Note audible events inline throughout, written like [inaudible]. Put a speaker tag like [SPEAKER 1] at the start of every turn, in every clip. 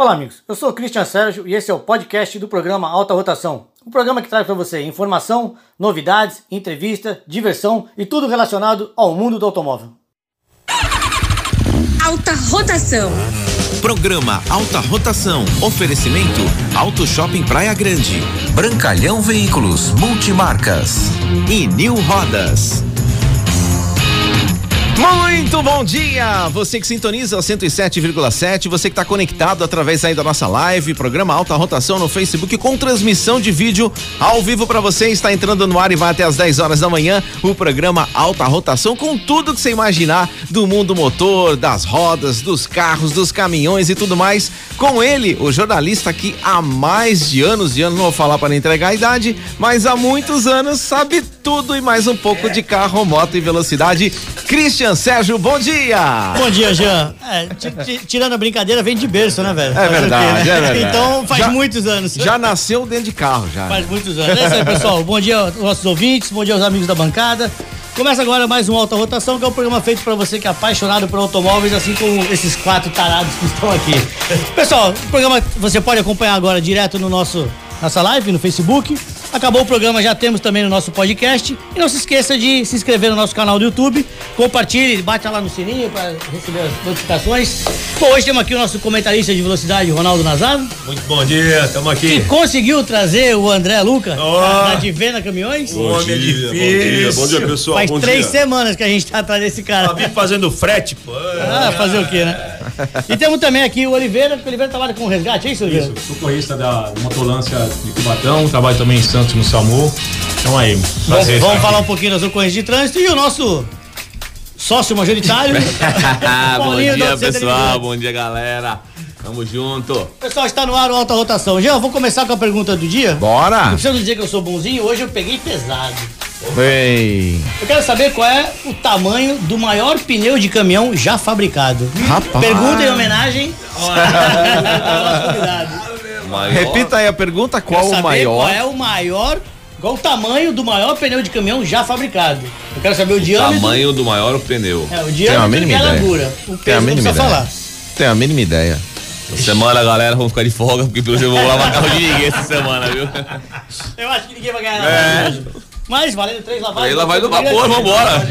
[SPEAKER 1] Olá, amigos. Eu sou o Cristian Sérgio e esse é o podcast do programa Alta Rotação. Um programa que traz para você informação, novidades, entrevista, diversão e tudo relacionado ao mundo do automóvel.
[SPEAKER 2] Alta Rotação.
[SPEAKER 3] Programa Alta Rotação. Oferecimento Auto Shopping Praia Grande. Brancalhão Veículos Multimarcas. E New Rodas. Muito bom dia! Você que sintoniza o 107,7, você que está conectado através aí da nossa live, programa Alta Rotação no Facebook com transmissão de vídeo ao vivo para você. Está entrando no ar e vai até as 10 horas da manhã o programa Alta Rotação com tudo que você imaginar do mundo motor, das rodas, dos carros, dos caminhões e tudo mais. Com ele, o jornalista que há mais de anos e anos, não vou falar para entregar a idade, mas há muitos anos sabe tudo e mais um pouco de carro, moto e velocidade. Christian Sérgio, bom dia!
[SPEAKER 1] Bom dia, Jean. É, tirando a brincadeira, vem de berço, né, velho?
[SPEAKER 3] É verdade, né? é verdade.
[SPEAKER 1] Então faz já, muitos anos.
[SPEAKER 3] Já nasceu dentro de carro, já.
[SPEAKER 1] Faz muitos anos. É isso aí, pessoal. Bom dia aos nossos ouvintes, bom dia aos amigos da bancada. Começa agora mais um Alta Rotação, que é um programa feito para você que é apaixonado por automóveis, assim como esses quatro tarados que estão aqui. Pessoal, o programa você pode acompanhar agora direto no nosso nossa live no Facebook Acabou o programa, já temos também no nosso podcast. E não se esqueça de se inscrever no nosso canal do YouTube, compartilhe, bate lá no sininho para receber as notificações. Bom, hoje temos aqui o nosso comentarista de velocidade, Ronaldo Nazaro.
[SPEAKER 4] Muito bom dia, estamos aqui.
[SPEAKER 1] Que conseguiu trazer o André Luca oh. da Divena Caminhões.
[SPEAKER 4] Bom, bom dia, difícil. bom dia, bom dia, pessoal.
[SPEAKER 1] Faz
[SPEAKER 4] bom
[SPEAKER 1] três
[SPEAKER 4] dia.
[SPEAKER 1] semanas que a gente tá atrás desse cara.
[SPEAKER 4] Tá fazendo frete, pô.
[SPEAKER 1] Ah, fazer o quê, né? E temos também aqui o Oliveira, que o Oliveira trabalha com resgate, é isso, Oliveira?
[SPEAKER 5] Isso, socorrista da Motolância de Cubatão, trabalho também em Santos, no SAMU. Então aí,
[SPEAKER 1] prazer. Vamos, falar um pouquinho das ocorrências de trânsito e o nosso sócio majoritário. [laughs]
[SPEAKER 6] bom dia, pessoal. Bom dia, galera. Tamo junto.
[SPEAKER 1] Pessoal, está no ar o Alta Rotação. Já vou começar com a pergunta do dia.
[SPEAKER 3] Bora!
[SPEAKER 1] Não precisa dizer que eu sou bonzinho, hoje eu peguei pesado.
[SPEAKER 3] Bem.
[SPEAKER 1] Eu quero saber qual é o tamanho do maior pneu de caminhão já fabricado.
[SPEAKER 3] Rapaz.
[SPEAKER 1] Pergunta em homenagem [laughs]
[SPEAKER 3] Repita aí a pergunta, qual o maior?
[SPEAKER 1] Qual é o maior qual o tamanho do maior pneu de caminhão já fabricado? Eu quero saber o diâmetro.
[SPEAKER 6] Tamanho do maior pneu.
[SPEAKER 1] É, o diâmetro e a largura. O peso
[SPEAKER 3] Tem a mínima ideia.
[SPEAKER 1] falar.
[SPEAKER 3] Tem a mínima ideia.
[SPEAKER 6] Essa semana, galera, vamos ficar de folga, porque pelo jeito eu vou lavar [laughs] carro de ninguém essa semana, viu?
[SPEAKER 1] Eu acho que ninguém vai ganhar é. Mas valendo três lavagens. Três
[SPEAKER 6] lavagens do vapor, vambora.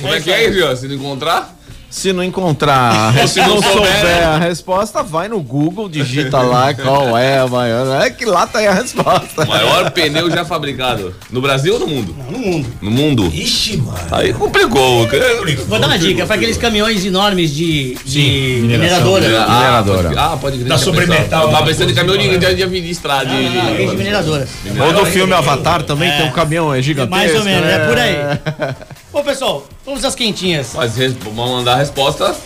[SPEAKER 6] Como é que é, viu? Se não encontrar?
[SPEAKER 3] Se não encontrar, [laughs] se não souber a resposta, vai no Google, digita lá qual é a maior. É que lá tá aí a resposta.
[SPEAKER 6] O maior pneu já fabricado. No Brasil ou no mundo?
[SPEAKER 1] Não, no mundo.
[SPEAKER 6] No mundo?
[SPEAKER 4] Ixi, mano.
[SPEAKER 6] Aí complicou.
[SPEAKER 1] Vou dar uma dica, para aqueles caminhões enormes de, de mineradora.
[SPEAKER 3] Ah, mineradora.
[SPEAKER 6] Ah, pode
[SPEAKER 4] crer. Da sobremetal.
[SPEAKER 6] Tava pensando em caminhão de, de, de, de estrada. De,
[SPEAKER 1] de, de mineradora.
[SPEAKER 3] Ou do filme Avatar também, é. tem um caminhão é gigantesco.
[SPEAKER 1] Mais ou menos, é, é por aí. [laughs] Bom, pessoal, vamos às quentinhas.
[SPEAKER 6] Mas vamos mandar a resposta.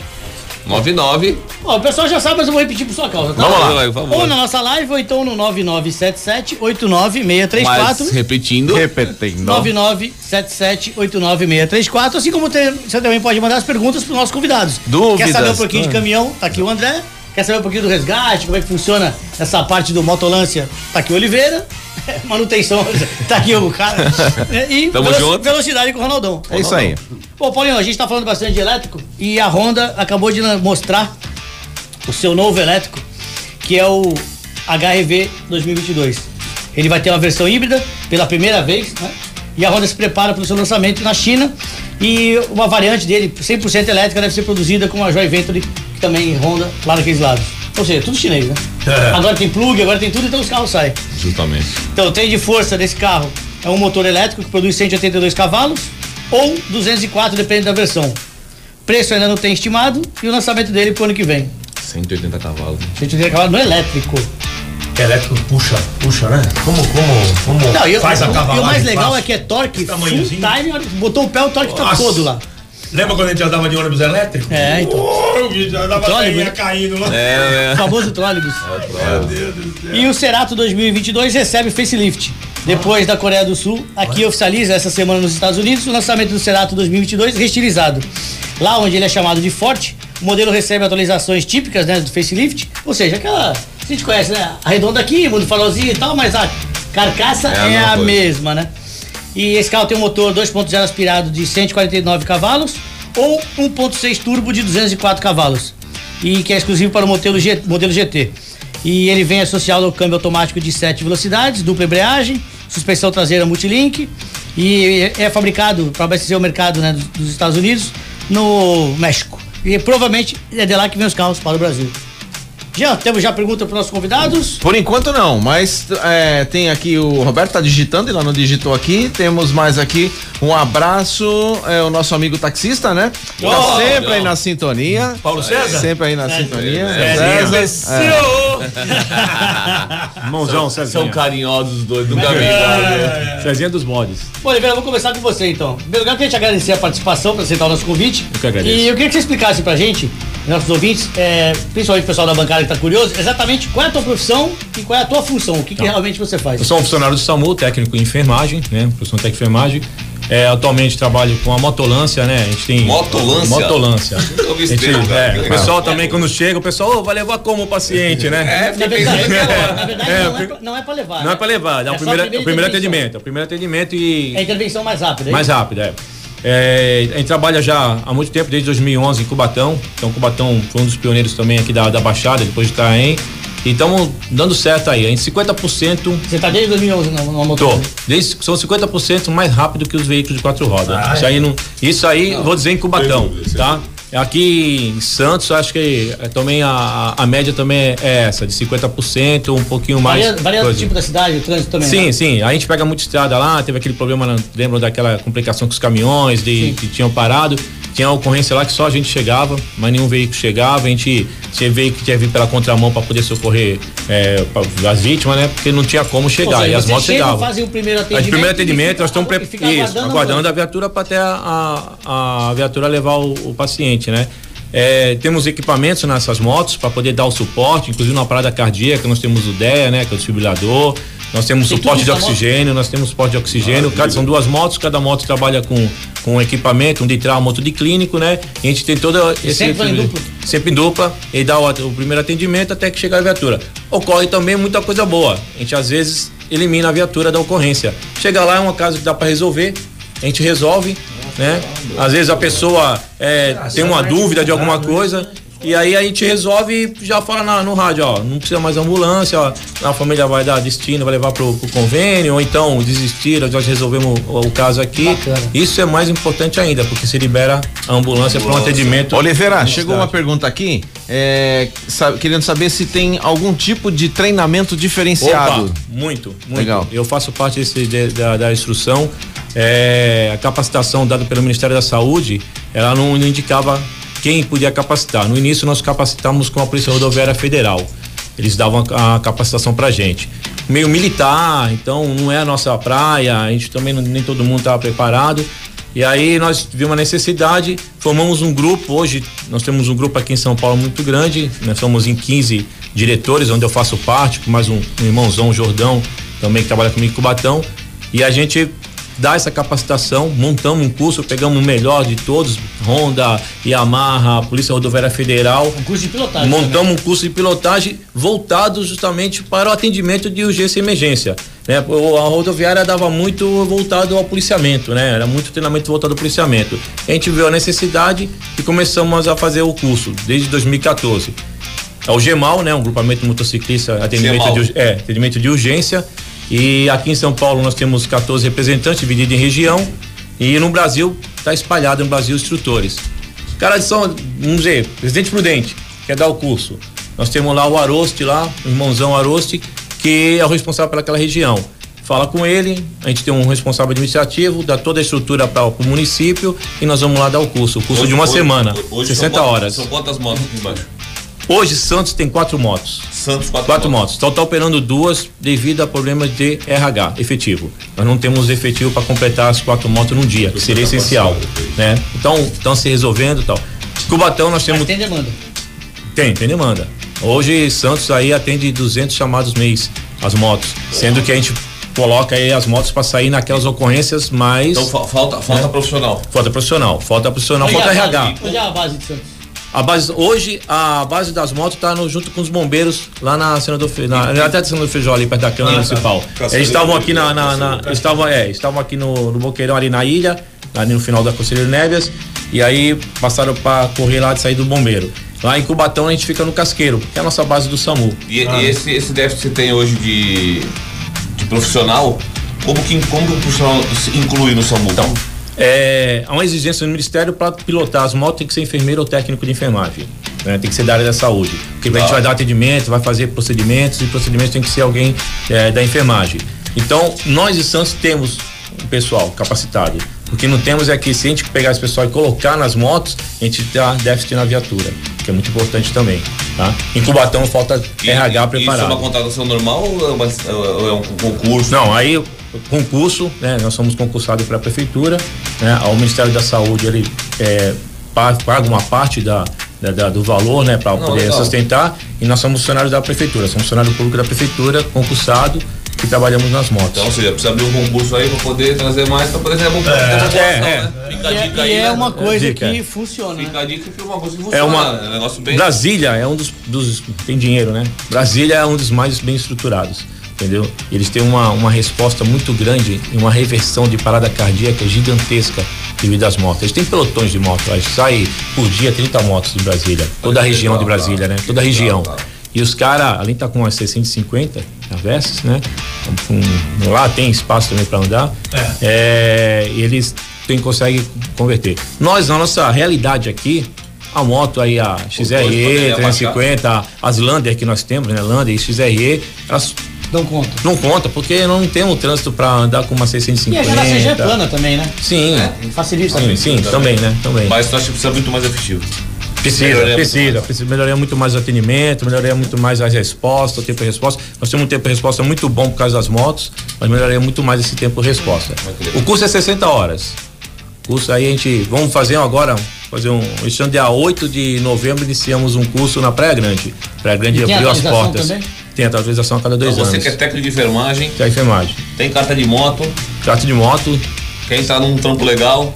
[SPEAKER 6] 99.
[SPEAKER 1] Ó, o pessoal já sabe, mas eu vou repetir por sua causa,
[SPEAKER 6] tá? Vamos lá, por favor.
[SPEAKER 1] Ou na nossa live, ou então no 9977-89634.
[SPEAKER 6] Mas, repetindo.
[SPEAKER 3] Repetindo.
[SPEAKER 1] 9977-89634. Assim como tem, você também pode mandar as perguntas para os nossos convidados.
[SPEAKER 3] Dúvidas.
[SPEAKER 1] Quer saber um pouquinho de caminhão? Tá aqui o André. Quer saber um pouquinho do resgate, como é que funciona essa parte do motolância? Tá aqui o Oliveira. [laughs] Manutenção, [laughs] tá aqui o cara. [laughs] E
[SPEAKER 6] Tamo
[SPEAKER 1] veloc
[SPEAKER 6] junto.
[SPEAKER 1] velocidade com o Ronaldão.
[SPEAKER 3] É isso aí.
[SPEAKER 1] Bom, Paulinho, a gente tá falando bastante de elétrico e a Honda acabou de mostrar o seu novo elétrico, que é o HRV 2022. Ele vai ter uma versão híbrida pela primeira vez, né? E a Honda se prepara para o seu lançamento na China e uma variante dele, 100% elétrica, deve ser produzida com a Joy Venture também Honda lá naqueles lados. Ou seja, tudo chinês, né? É. Agora tem plug, agora tem tudo, então os carros saem.
[SPEAKER 6] Justamente.
[SPEAKER 1] Então, o trem de força desse carro é um motor elétrico que produz 182 cavalos ou 204, depende da versão. Preço ainda não tem estimado e o lançamento dele pro ano que vem.
[SPEAKER 6] 180 cavalos.
[SPEAKER 1] 180 cavalos no elétrico.
[SPEAKER 4] Elétrico puxa, puxa, né? Como, como, como
[SPEAKER 1] não, faz a cavalagem? E o mais legal é que é torque full time, botou o pé, o torque tá Nossa. tá todo lá.
[SPEAKER 4] Lembra quando a gente andava de ônibus elétrico?
[SPEAKER 1] É, então.
[SPEAKER 4] O já andava trólebus, caindo lá.
[SPEAKER 1] É, é. O famoso trólebus. Meu Deus do céu. E o Cerato 2022 recebe facelift. Depois da Coreia do Sul, aqui oficializa essa semana nos Estados Unidos o lançamento do Cerato 2022 restilizado. Lá onde ele é chamado de Forte, o modelo recebe atualizações típicas né, do facelift, ou seja, aquela. A gente conhece, né? Arredonda aqui, mundo farolzinho e tal, mas a carcaça é, é a, a mesma, né? E esse carro tem um motor 2.0 aspirado de 149 cavalos ou 1.6 turbo de 204 cavalos. e que é exclusivo para o modelo, G, modelo GT. E ele vem associado ao câmbio automático de 7 velocidades, dupla embreagem, suspensão traseira multilink e é fabricado para abastecer o mercado né, dos, dos Estados Unidos no México. E provavelmente é de lá que vem os carros para o Brasil. Já temos já pergunta para os nossos convidados?
[SPEAKER 3] Por enquanto não, mas é, tem aqui o Roberto tá digitando, ele não digitou aqui. Temos mais aqui um abraço, é o nosso amigo taxista, né?
[SPEAKER 1] Oh,
[SPEAKER 3] tá sempre
[SPEAKER 6] não.
[SPEAKER 3] aí na sintonia.
[SPEAKER 5] Paulo César?
[SPEAKER 3] Sempre aí na
[SPEAKER 1] É,
[SPEAKER 3] sintonia.
[SPEAKER 5] é,
[SPEAKER 3] César. É. [laughs]
[SPEAKER 5] Mãozão,
[SPEAKER 6] São
[SPEAKER 5] Cezinha.
[SPEAKER 6] carinhosos os dois, nunca vi.
[SPEAKER 1] É.
[SPEAKER 5] Cezinha dos mods.
[SPEAKER 1] Bom, Oliveira, vou começar com você então. Em primeiro lugar, eu queria te agradecer a participação para aceitar o nosso convite.
[SPEAKER 5] Eu que agradeço.
[SPEAKER 1] E eu queria que você explicasse pra gente, nossos ouvintes, é, principalmente o pessoal da bancada que tá curioso, exatamente qual é a tua profissão e qual é a tua função, o que, que realmente você faz.
[SPEAKER 5] Eu sou um funcionário do SAMU, técnico em enfermagem, né? Profissão técnico em enfermagem. É, atualmente trabalho com a motolância, né? A gente tem.
[SPEAKER 6] Motolância?
[SPEAKER 5] Motolância. [laughs] Gente- é, o pessoal também, quando chega, o pessoal "Ô, vai levar como o paciente, né?
[SPEAKER 6] É,
[SPEAKER 1] Na verdade,
[SPEAKER 6] aqui agora.
[SPEAKER 1] na verdade
[SPEAKER 5] É,
[SPEAKER 1] não, é pra, não é pra levar.
[SPEAKER 5] Não
[SPEAKER 1] né?
[SPEAKER 5] é pra levar, é, o
[SPEAKER 1] a
[SPEAKER 5] primeiro, primeiro atendimento. É o primeiro atendimento e.
[SPEAKER 1] É a intervenção mais rápida, é
[SPEAKER 5] Mais
[SPEAKER 1] isso?
[SPEAKER 5] rápido, é. É, a gente trabalha já há muito tempo, desde 2011 em Cubatão. Então, Cubatão foi um dos pioneiros também aqui da, da Baixada, depois de Itaém. E estamos dando certo aí. A gente 50%.
[SPEAKER 1] Você tá desde 2011 na, na
[SPEAKER 5] Tô.
[SPEAKER 1] motor.
[SPEAKER 5] Desde, são 50% mais rápido que os veículos de quatro rodas. isso aí, não, isso aí vou dizer em Cubatão, tá? Aqui em Santos, acho que é, também a, a, média também é, é essa, de 50%, um pouquinho mais.
[SPEAKER 1] Varia, varia do tipo da cidade, o trânsito também.
[SPEAKER 5] Sim,
[SPEAKER 1] né?
[SPEAKER 5] sim. A gente pega muita estrada lá, teve aquele problema, lembram daquela complicação com os caminhões de,
[SPEAKER 1] Sim.
[SPEAKER 5] que tinham parado. Tinha uma ocorrência lá que só a gente chegava, mas nenhum veículo chegava. A gente tinha veículo que tinha vir pela contramão para poder socorrer é, as vítimas, né? Porque não tinha como chegar.
[SPEAKER 1] seja,
[SPEAKER 5] e as motos chegavam.
[SPEAKER 1] fazem o primeiro atendimento.
[SPEAKER 5] gente, primeiro atendimento, nós estamos isso,
[SPEAKER 1] aguardando
[SPEAKER 5] aguardando a viatura para até a, a, a viatura levar o, o paciente, né? É, temos equipamentos nessas motos para poder dar o suporte, inclusive na parada cardíaca, nós temos o DEA, né? Que é o desfibrilador. Nós temos
[SPEAKER 1] Tem
[SPEAKER 5] suporte de
[SPEAKER 1] moto?
[SPEAKER 5] oxigênio, nós temos suporte de oxigênio. Cada, são duas motos, cada moto trabalha com, com equipamento, um de trau, outro de clínico, né? E a gente tem todo esse.
[SPEAKER 1] sempre vai em dupla?
[SPEAKER 5] Sempre em dupla, e dá o, o primeiro atendimento até que chegar a viatura. Ocorre também muita coisa boa. A gente às vezes elimina a viatura da ocorrência. Chega lá, é uma casa que dá para resolver, a gente resolve, né? Às vezes a pessoa é, tem uma dúvida de alguma coisa. E aí a gente resolve já fala na- no rádio, ó, não precisa mais ambulância, ó, a família vai dar destino, vai levar pro, pro convênio, ou então desistir, nós resolvemos o, o caso aqui.
[SPEAKER 1] Bacana.
[SPEAKER 5] Isso é mais importante ainda, porque se libera a ambulância para um atendimento.
[SPEAKER 3] Oliveira, chegou uma pergunta aqui, é, sa- querendo saber se tem algum tipo de treinamento diferenciado.
[SPEAKER 5] Opa, muito, muito.
[SPEAKER 3] Legal.
[SPEAKER 5] Eu faço parte desse, de- da, da instrução. É, a capacitação dada pelo Ministério da Saúde, ela não, não indicava quem podia capacitar. No início nós capacitamos com a Polícia Rodoviária Federal. Eles davam a, capacitação pra gente. Meio militar, então não é a nossa praia, a gente também não- nem todo mundo estava preparado. E aí nós vimos a necessidade, formamos um grupo, hoje nós temos um grupo aqui em São Paulo muito grande, nós somos em 15 diretores, onde eu faço parte, com mais um, um irmãozão, Jordão, também que trabalha comigo em Cubatão, e a gente dá essa capacitação, montamos um curso, pegamos o melhor de todos, Honda, Yamaha, Polícia Rodoviária Federal,
[SPEAKER 1] Um curso de pilotagem.
[SPEAKER 5] Montamos um curso de pilotagem voltado justamente para o atendimento de urgência e emergência. Né? A rodoviária dava muito voltado ao policiamento, né? Era muito treinamento voltado ao policiamento. A gente viu a necessidade e começamos a fazer o curso desde 2014. É o GEMAL, né? Um grupamento motociclista, atendimento
[SPEAKER 6] GEMAL.
[SPEAKER 5] de, é, atendimento de urgência. E aqui em São Paulo nós temos 14 representantes divididos em região. E no Brasil está espalhado no Brasil instrutores. Cara de São, vamos dizer, Presidente Prudente, quer dar o curso. Nós temos lá o Aroste lá, o irmãozão Aroste, que é o responsável pelaquela região. Fala com ele, a gente tem um responsável administrativo, dá toda a estrutura para o município e nós vamos lá dar o curso. O curso de uma
[SPEAKER 6] Hoje-
[SPEAKER 5] semana,
[SPEAKER 6] hoje
[SPEAKER 5] 60
[SPEAKER 6] são quantas-
[SPEAKER 5] horas.
[SPEAKER 6] São quantas motos aqui embaixo?
[SPEAKER 5] Hoje Santos tem quatro motos.
[SPEAKER 6] Santos, quatro,
[SPEAKER 5] Quatro motos. Só está operando duas devido a problemas de RH, efetivo. Nós não temos efetivo para completar as quatro motos num dia, que seria essencial, né? Então, estão se resolvendo e tal. Cubatão nós
[SPEAKER 1] Mas
[SPEAKER 5] temos
[SPEAKER 1] tem demanda.
[SPEAKER 5] tem, tem demanda. Hoje Santos aí atende 200 chamados mês as motos, sendo que a gente coloca aí as motos para sair naquelas ocorrências mais
[SPEAKER 6] Então fa- falta, falta profissional.
[SPEAKER 5] falta profissional, falta profissional,
[SPEAKER 1] é
[SPEAKER 5] falta
[SPEAKER 1] a
[SPEAKER 5] RH.
[SPEAKER 1] é a base de Santos?
[SPEAKER 5] A base hoje a base das motos tá no, junto com os bombeiros lá na Senador Fe- na, na até Senador Feijó ali perto da Câmara Municipal. Eles estavam aqui na, na, na estavam é, estavam aqui no, no Boqueirão ali na ilha, ali no final da Conselheiro Névias, e aí passaram para correr lá de sair do bombeiro. Lá em Cubatão a gente fica no Casqueiro, que é a nossa base do SAMU.
[SPEAKER 6] E, ah. e esse, esse déficit que você tem hoje de, de profissional, como que, como o profissional se inclui no SAMU?
[SPEAKER 5] Então, é, há uma exigência no Ministério para pilotar as motos, tem que ser enfermeiro ou técnico de enfermagem. Né? Tem que ser da área da saúde. Porque a gente vai dar atendimento, vai fazer procedimentos, e procedimentos tem que ser alguém é, da enfermagem. Então, nós de Santos temos um pessoal capacitado. O que não temos é que se a gente pegar esse pessoal e colocar nas motos, a gente dá déficit na viatura, que é muito importante também. Tá? Em Cubatão falta e, RH preparado. Isso
[SPEAKER 6] é uma contratação normal ou é, uma, ou é um concurso?
[SPEAKER 5] Não, aí concurso, né? Nós somos concursados para a prefeitura, né? Ao Ministério da Saúde ele é, paga uma parte da, da, do valor, né, para poder legal. sustentar. E nós somos funcionários da prefeitura, somos funcionário público da prefeitura, concursado que trabalhamos nas motos.
[SPEAKER 6] Então, ou seja, precisa abrir um concurso aí para poder trazer mais, para poder ter bom é,
[SPEAKER 1] é, né? Fica a dica aí. E é né? uma coisa dica. que funciona.
[SPEAKER 6] Fica a dica que é uma coisa que
[SPEAKER 5] funciona. É uma, é um negócio bem... Brasília é um dos, dos. Tem dinheiro, né? Brasília é um dos mais bem estruturados entendeu? Eles têm uma, uma resposta muito grande e uma reversão de parada cardíaca gigantesca devido às motos. Eles têm pelotões de motos, sai por dia 30 motos de Brasília, toda a região de Brasília, né? Toda a região. E os caras, além de estar tá com umas 650 avessos, né? Um, lá tem espaço também para andar. É. É, eles tem, conseguem converter. Nós, na nossa realidade aqui, a moto aí, a XRE 350, as Lander que nós temos, né? Lander e XRE, elas
[SPEAKER 1] não conta.
[SPEAKER 5] Não conta, porque não tem um trânsito para andar com uma 650. E a
[SPEAKER 1] CG é plana também, né?
[SPEAKER 5] Sim. É,
[SPEAKER 1] facilita.
[SPEAKER 5] Sim, sim, também, né? Também.
[SPEAKER 6] Mas nós precisa muito mais efetivo.
[SPEAKER 5] Precisa, melhoraria precisa, precisa. Melhoraria muito mais o atendimento, melhoraria muito mais a resposta, o tempo de resposta. Nós temos um tempo de resposta muito bom por causa das motos, mas melhoraria muito mais esse tempo de resposta. O curso é 60 horas. O curso aí a gente. Vamos fazer agora, fazer um. Este dia 8 de novembro iniciamos um curso na Praia Grande. Praia Grande abriu as portas. Também? Tem atualização a cada dois então,
[SPEAKER 6] você
[SPEAKER 5] anos.
[SPEAKER 6] Você que é técnico de enfermagem.
[SPEAKER 5] Que é enfermagem.
[SPEAKER 6] Tem carta de moto.
[SPEAKER 5] Carta de moto.
[SPEAKER 6] Quem está num trampo legal.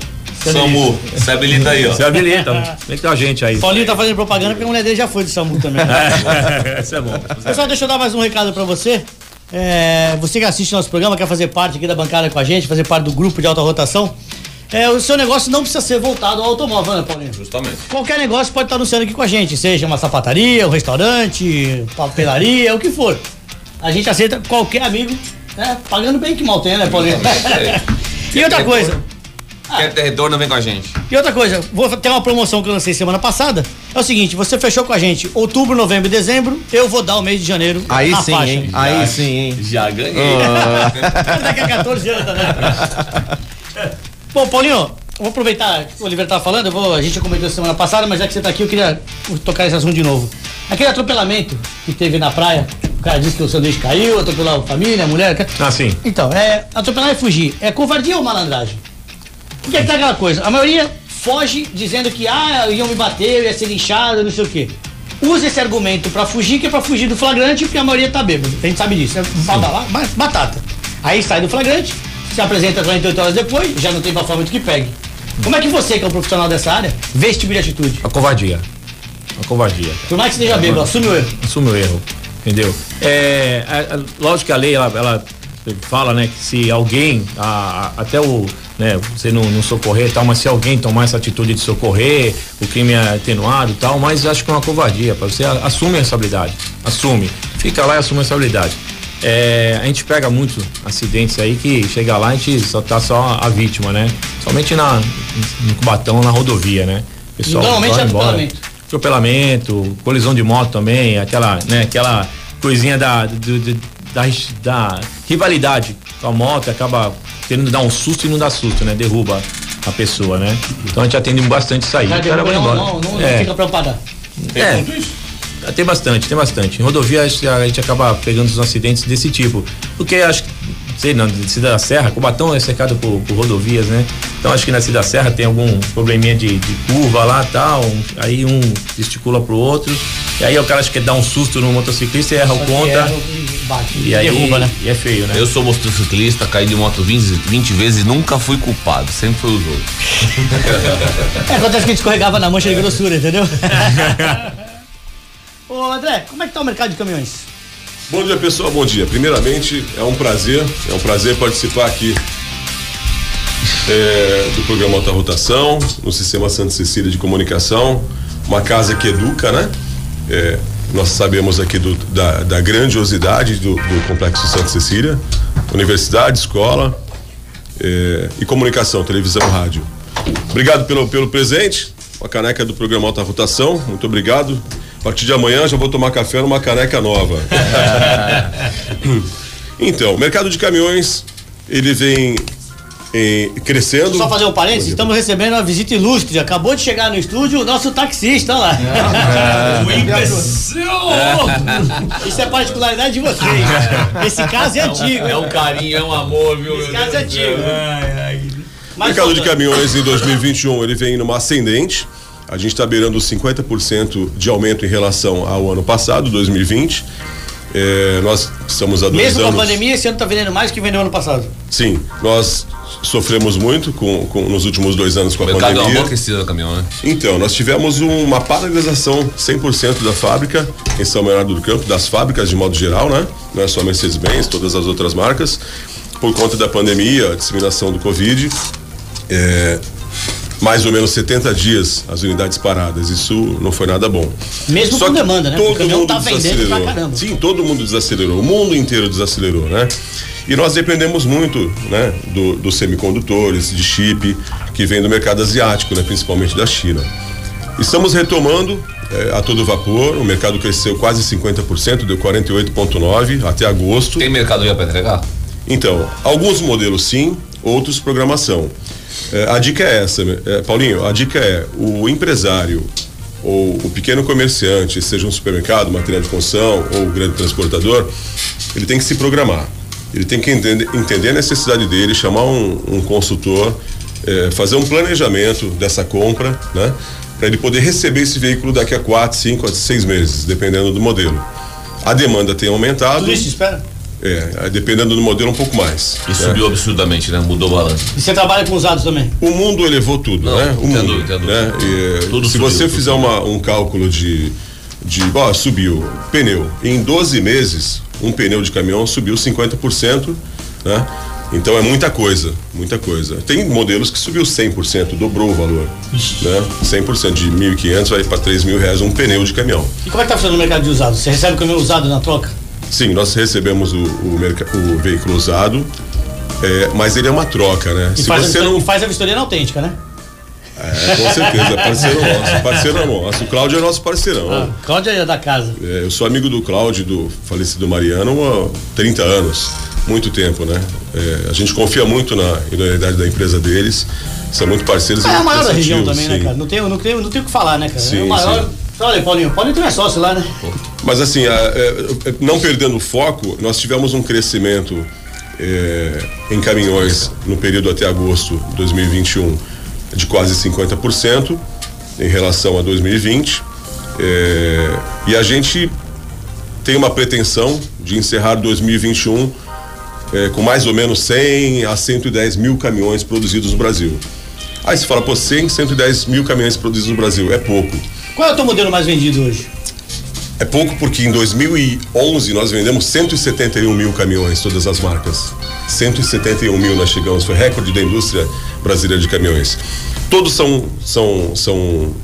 [SPEAKER 6] SAMU, se habilita aí, ó.
[SPEAKER 5] Se habilita, vem com a gente aí.
[SPEAKER 1] Paulinho tá fazendo propaganda porque a mulher dele já foi de SAMU também. Né? [laughs] Isso é bom. Pessoal, deixa eu dar mais um recado pra você. É, você que assiste nosso programa, quer fazer parte aqui da bancada com a gente, fazer parte do grupo de alta rotação, é, o seu negócio não precisa ser voltado ao automóvel, né, Paulinho?
[SPEAKER 6] Justamente.
[SPEAKER 1] Qualquer negócio pode estar anunciando aqui com a gente, seja uma sapataria, um restaurante, papelaria, o que for. A gente aceita qualquer amigo, né? Pagando bem que mal tem, né, Paulinho? [laughs] e outra coisa.
[SPEAKER 6] Quer ter retorno, vem com a gente.
[SPEAKER 1] E outra coisa, vou ter uma promoção que eu lancei semana passada. É o seguinte, você fechou com a gente outubro, novembro e dezembro, eu vou dar o mês de janeiro
[SPEAKER 3] Aí sim, faixa. hein? Aí já, sim, hein?
[SPEAKER 6] Já ganhei. Oh.
[SPEAKER 1] Daqui a 14 anos, né? [laughs] Bom, Paulinho, vou aproveitar que o Oliver estava falando, vou, a gente já comentou semana passada, mas já que você está aqui, eu queria tocar esse assunto de novo. Aquele atropelamento que teve na praia, o cara disse que o sanduíche caiu, atropelou a família, a mulher.
[SPEAKER 5] Ah, sim.
[SPEAKER 1] Então, é, atropelar e fugir. É covardia ou malandragem? Porque que tá aquela coisa, a maioria foge dizendo que, ah, iam me bater, eu ia ser linchado, não sei o quê. Usa esse argumento para fugir, que é pra fugir do flagrante, porque a maioria tá bêbado. A gente sabe disso. É batata. Aí sai do flagrante, se apresenta 48 horas depois, já não tem bafamento que pegue. Como é que você, que é um profissional dessa área, vê esse tipo de atitude?
[SPEAKER 5] A covardia. A covardia.
[SPEAKER 1] Por mais que esteja bêbado, assume o erro.
[SPEAKER 5] Assume o erro. Entendeu? É, é, é, lógico que a lei, ela, ela fala, né, que se alguém, a, a, até o, né, você não, não socorrer e tal, mas se alguém tomar essa atitude de socorrer, o crime é atenuado e tal, mas acho que é uma covardia, para você assume a responsabilidade, assume, fica lá e assume a responsabilidade. É, a gente pega muitos acidentes aí que chega lá a gente só tá só a vítima, né? Somente na, no Cubatão, na rodovia, né?
[SPEAKER 1] Pessoal Normalmente é atropelamento.
[SPEAKER 5] Atropelamento, colisão de moto também, aquela, né, aquela coisinha da, do, do, da, da rivalidade com a moto, acaba querendo dar um susto e não dá susto, né? Derruba a pessoa, né? Então a gente atende bastante isso aí.
[SPEAKER 1] Já o cara vai embora. Não, não, não é. fica preocupada.
[SPEAKER 5] É. Tem bastante, tem bastante. Em rodovia a gente acaba pegando os acidentes desse tipo. Porque acho que, sei, na Cidade da Serra, Cubatão é cercado por, por, rodovias, né? Então acho que na Cidade da Serra tem algum probleminha de, de curva lá tal. Aí um gesticula pro outro. E aí o cara acha que dar um susto no motociclista e erra o conta. E, e aí derruba, né? E é feio, né?
[SPEAKER 6] Eu sou motociclista, caí de moto 20, 20 vezes nunca fui culpado, sempre foi os [laughs] outros.
[SPEAKER 1] é, acontece que a gente escorregava na mancha de grossura, entendeu? [laughs] Ô André, como é que tá o mercado de caminhões?
[SPEAKER 2] Bom dia pessoal, bom dia. Primeiramente, é um prazer, é um prazer participar aqui é, do programa Alta Rotação, no Sistema Santa Cecília de Comunicação. uma casa que educa, né? É, nós sabemos aqui do, da, da, grandiosidade do, do, Complexo Santa Cecília, universidade, escola é, e comunicação, televisão, rádio. Obrigado pelo, pelo presente, uma caneca do programa Alta Rotação, muito obrigado. A partir de amanhã já vou tomar café numa caneca nova. [laughs] então, o mercado de caminhões, ele vem eh, crescendo.
[SPEAKER 1] Só fazer um parênteses, estamos recebendo uma visita ilustre. Acabou de chegar no estúdio o nosso taxista, olha lá. É. [laughs] o imbecil! Isso é particularidade de vocês. Esse caso é antigo.
[SPEAKER 6] É um carinho, é um amor, viu?
[SPEAKER 1] Esse caso é antigo.
[SPEAKER 2] o mercado de caminhões em 2021 ele vem numa ascendente. A gente está beirando 50% de aumento em relação ao ano passado, 2020. É, nós estamos há dois
[SPEAKER 1] Mesmo
[SPEAKER 2] anos.
[SPEAKER 1] com a pandemia, esse ano está vendendo mais que vendeu ano passado.
[SPEAKER 2] Sim, nós sofremos muito com, com, nos últimos dois anos com a pandemia.
[SPEAKER 6] Mercado caminhão, né?
[SPEAKER 2] Então, nós tivemos uma paralisação 100% da fábrica em São Bernardo do Campo, das fábricas de modo geral, né? Não é só Mercedes-Benz, todas as outras marcas, por conta da pandemia, a disseminação do Covid. É, mais ou menos 70 dias as unidades paradas. Isso não foi nada bom.
[SPEAKER 1] Mesmo Só com demanda, né? Todo mundo tá caramba.
[SPEAKER 2] Sim, todo mundo desacelerou. O mundo inteiro desacelerou, né? E nós dependemos muito, né, do, dos semicondutores, de chip, que vem do mercado asiático, né, principalmente da China. Estamos retomando é, a todo vapor, o mercado cresceu quase 50%, deu 48,9% até agosto.
[SPEAKER 6] Tem mercado já para entregar?
[SPEAKER 2] Então, alguns modelos sim, outros programação. É, a dica é essa, é, Paulinho, a dica é o empresário ou o pequeno comerciante, seja um supermercado, material de construção ou um grande transportador, ele tem que se programar. Ele tem que entender, entender a necessidade dele, chamar um, um consultor, é, fazer um planejamento dessa compra, né? Para ele poder receber esse veículo daqui a quatro, cinco, seis meses, dependendo do modelo. A demanda tem aumentado.
[SPEAKER 1] Tudo isso, espera.
[SPEAKER 2] É, dependendo do modelo, um pouco mais.
[SPEAKER 6] E subiu absurdamente, né? Mudou o balanço.
[SPEAKER 1] E você trabalha com usados também?
[SPEAKER 2] O mundo elevou tudo,
[SPEAKER 6] Não,
[SPEAKER 2] né? O
[SPEAKER 6] entendo,
[SPEAKER 2] mundo,
[SPEAKER 6] entendo.
[SPEAKER 2] Né? E,
[SPEAKER 6] tudo
[SPEAKER 2] se
[SPEAKER 6] subiu,
[SPEAKER 2] você fizer uma, um cálculo de, de ó, subiu pneu, em 12 meses, um pneu de caminhão subiu 50%, né? Então é muita coisa, muita coisa. Tem modelos que subiu 100%, dobrou o valor, né? 100% de 1.500 vai para 3 mil reais um pneu de caminhão.
[SPEAKER 1] E como é que tá funcionando o mercado de usados? Você recebe o caminhão usado na troca?
[SPEAKER 2] Sim, nós recebemos o, o, o veículo usado, é, mas ele é uma troca, né?
[SPEAKER 1] E, faz, a, não... faz a vistoria na autêntica, né?
[SPEAKER 2] É, com certeza, é parceiro [laughs] nosso, parceiro nosso. O Cláudio é nosso parceirão. Ah,
[SPEAKER 1] Cláudio é da casa.
[SPEAKER 2] É, eu sou amigo do Cláudio, do falecido Mariano, há 30 anos. Muito tempo, né? É, a gente confia muito na idoneidade da empresa deles. São muito parceiros
[SPEAKER 1] é, É a maior da região também, né, sim. né, cara? Não tem, não, tem, não tem o que falar, né, cara?
[SPEAKER 2] Sim,
[SPEAKER 1] é o maior. Sim. Olha, Paulinho, Paulinho também é sócio lá, né?
[SPEAKER 2] Mas assim, não perdendo o foco, nós tivemos um crescimento é, em caminhões no período até agosto de 2021 de quase 50% em relação a 2020. É, e a gente tem uma pretensão de encerrar 2021 é, com mais ou menos 100 a 110 mil caminhões produzidos no Brasil. Aí você fala, pô, 100, 110 mil caminhões produzidos no Brasil, é pouco.
[SPEAKER 1] Qual é o teu modelo mais vendido hoje?
[SPEAKER 2] É pouco porque em 2011 nós vendemos 171 mil caminhões, todas as marcas. 171 mil nós chegamos, foi recorde da indústria brasileira de caminhões. Todos são são são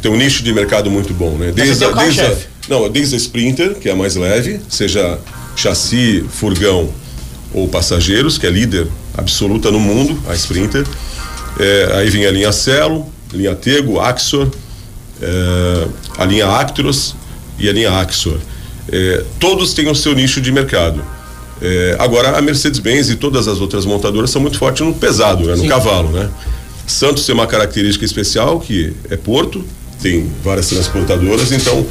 [SPEAKER 2] tem um nicho de mercado muito bom, né?
[SPEAKER 1] Desde, a, desde a,
[SPEAKER 2] não, desde a Sprinter, que é a mais leve, seja chassi, furgão ou passageiros, que é líder absoluta no mundo, a Sprinter. É, aí vem a linha Celo, linha Tego, Axor, é, a linha Actros e a linha Axor. É, todos têm o seu nicho de mercado. É, agora a Mercedes-Benz e todas as outras montadoras são muito fortes no pesado, né, no Sim. cavalo, né? Santos tem uma característica especial que é porto, tem várias transportadoras, então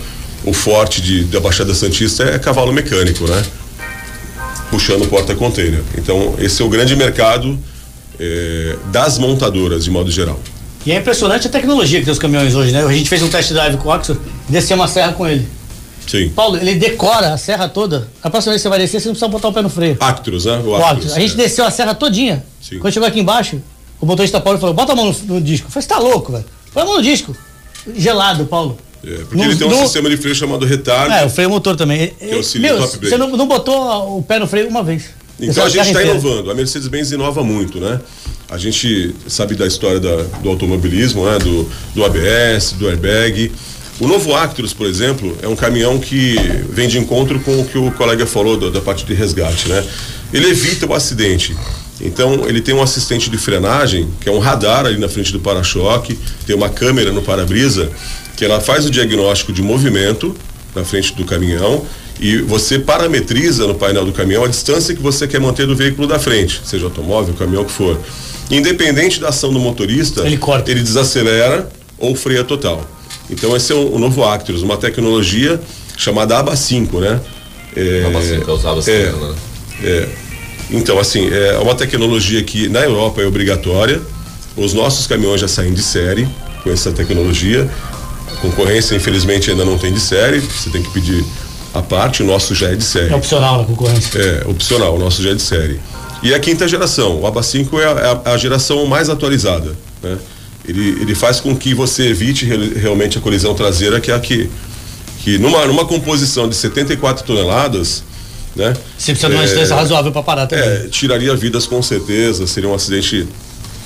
[SPEAKER 2] o forte de, da Baixada Santista é cavalo mecânico, né? Puxando porta-container. Então esse é o grande mercado é, das montadoras de modo geral.
[SPEAKER 1] E é impressionante a tecnologia que tem os caminhões hoje, né? A gente fez um test drive com o Oxford, desceu uma serra com ele.
[SPEAKER 2] Sim.
[SPEAKER 1] Paulo, ele decora a serra toda. A próxima vez que você vai descer, você não precisa botar o pé no freio.
[SPEAKER 2] Actros, né?
[SPEAKER 1] O Actros. A gente é. desceu a serra todinha. Sim. Quando chegou aqui embaixo, o motorista Paulo falou: bota a mão no, no disco. Eu falei: você tá louco, velho? Põe a mão no disco. Gelado, Paulo.
[SPEAKER 2] É, porque no, ele tem um no... sistema de freio chamado retardo.
[SPEAKER 1] É, o freio motor também. Que auxilia Meu, top Você não, não botou o pé no freio uma vez.
[SPEAKER 2] Então a gente está inovando. A Mercedes-Benz inova muito, né? A gente sabe da história da- do automobilismo, né? Do, do ABS, do airbag. O novo Actros, por exemplo, é um caminhão que vem de encontro com o que o colega falou do- da parte de resgate, né? Ele evita o acidente. Então, ele tem um assistente de frenagem, que é um radar ali na frente do para-choque, tem uma câmera no para-brisa, que ela faz o diagnóstico de movimento na frente do caminhão e você parametriza no painel do caminhão a distância que você quer manter do veículo da frente, seja automóvel, caminhão, que for. Independente da ação do motorista,
[SPEAKER 1] Ele corta.
[SPEAKER 2] ele desacelera ou freia total. Então esse é o, o novo Actros, uma tecnologia chamada ABA 5, né? É,
[SPEAKER 6] Aba 5, eu usava assim,
[SPEAKER 2] é,
[SPEAKER 6] né?
[SPEAKER 2] é. Então, assim, é uma tecnologia que na Europa é obrigatória. Os nossos caminhões já saem de série com essa tecnologia. A concorrência, infelizmente, ainda não tem de série. Você tem que pedir a parte, o nosso já é de série.
[SPEAKER 1] É opcional na concorrência.
[SPEAKER 2] É, opcional, o nosso já é de série. E a quinta geração, o ABA 5 é a, é a geração mais atualizada. Né? Ele, ele faz com que você evite re- realmente a colisão traseira, que é a que, que numa, numa composição de 74 toneladas, né?
[SPEAKER 1] Você precisa de uma
[SPEAKER 2] é,
[SPEAKER 1] distância razoável para parar também.
[SPEAKER 2] É, tiraria vidas com certeza, seria um acidente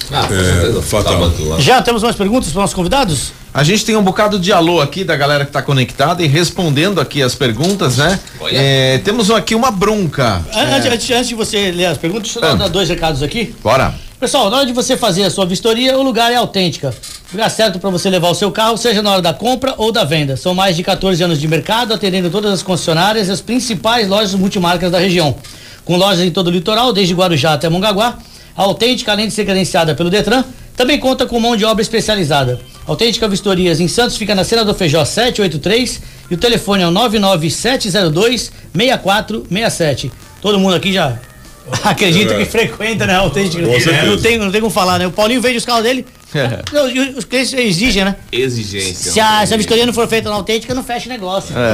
[SPEAKER 6] Ah, com
[SPEAKER 2] É,
[SPEAKER 6] certeza.
[SPEAKER 2] fatal.
[SPEAKER 6] Lá.
[SPEAKER 1] Já temos mais perguntas para os nossos convidados?
[SPEAKER 3] A gente tem um bocado de alô aqui da galera que tá conectada e respondendo aqui as perguntas, né? É, temos aqui uma bronca.
[SPEAKER 1] An- Antes, antes, antes de você ler as perguntas, deixa eu
[SPEAKER 3] Ah.
[SPEAKER 1] dar dois recados aqui.
[SPEAKER 3] Bora.
[SPEAKER 1] Pessoal, na hora de você fazer a sua vistoria, o lugar é autêntica. Lugar certo para você levar o seu carro, seja na hora da compra ou da venda. São mais de 14 anos de mercado, atendendo todas as concessionárias e as principais lojas multimarcas da região. Com lojas em todo o litoral, desde Guarujá até Mongaguá. A Autêntica, além de ser credenciada pelo Detran, também conta com mão de obra especializada. Autêntica Vistorias em Santos fica na Cena do Feijó 783 e o telefone é o 99702 6467. Todo mundo aqui já acredita que frequenta, né? Autêntica. Não tem, não tem como falar, né? O Paulinho vende os carros dele. Não, e os clientes exigem, né?
[SPEAKER 6] Exigência.
[SPEAKER 1] Se a, se a vistoria não for feita na autêntica, não fecha o negócio. [laughs]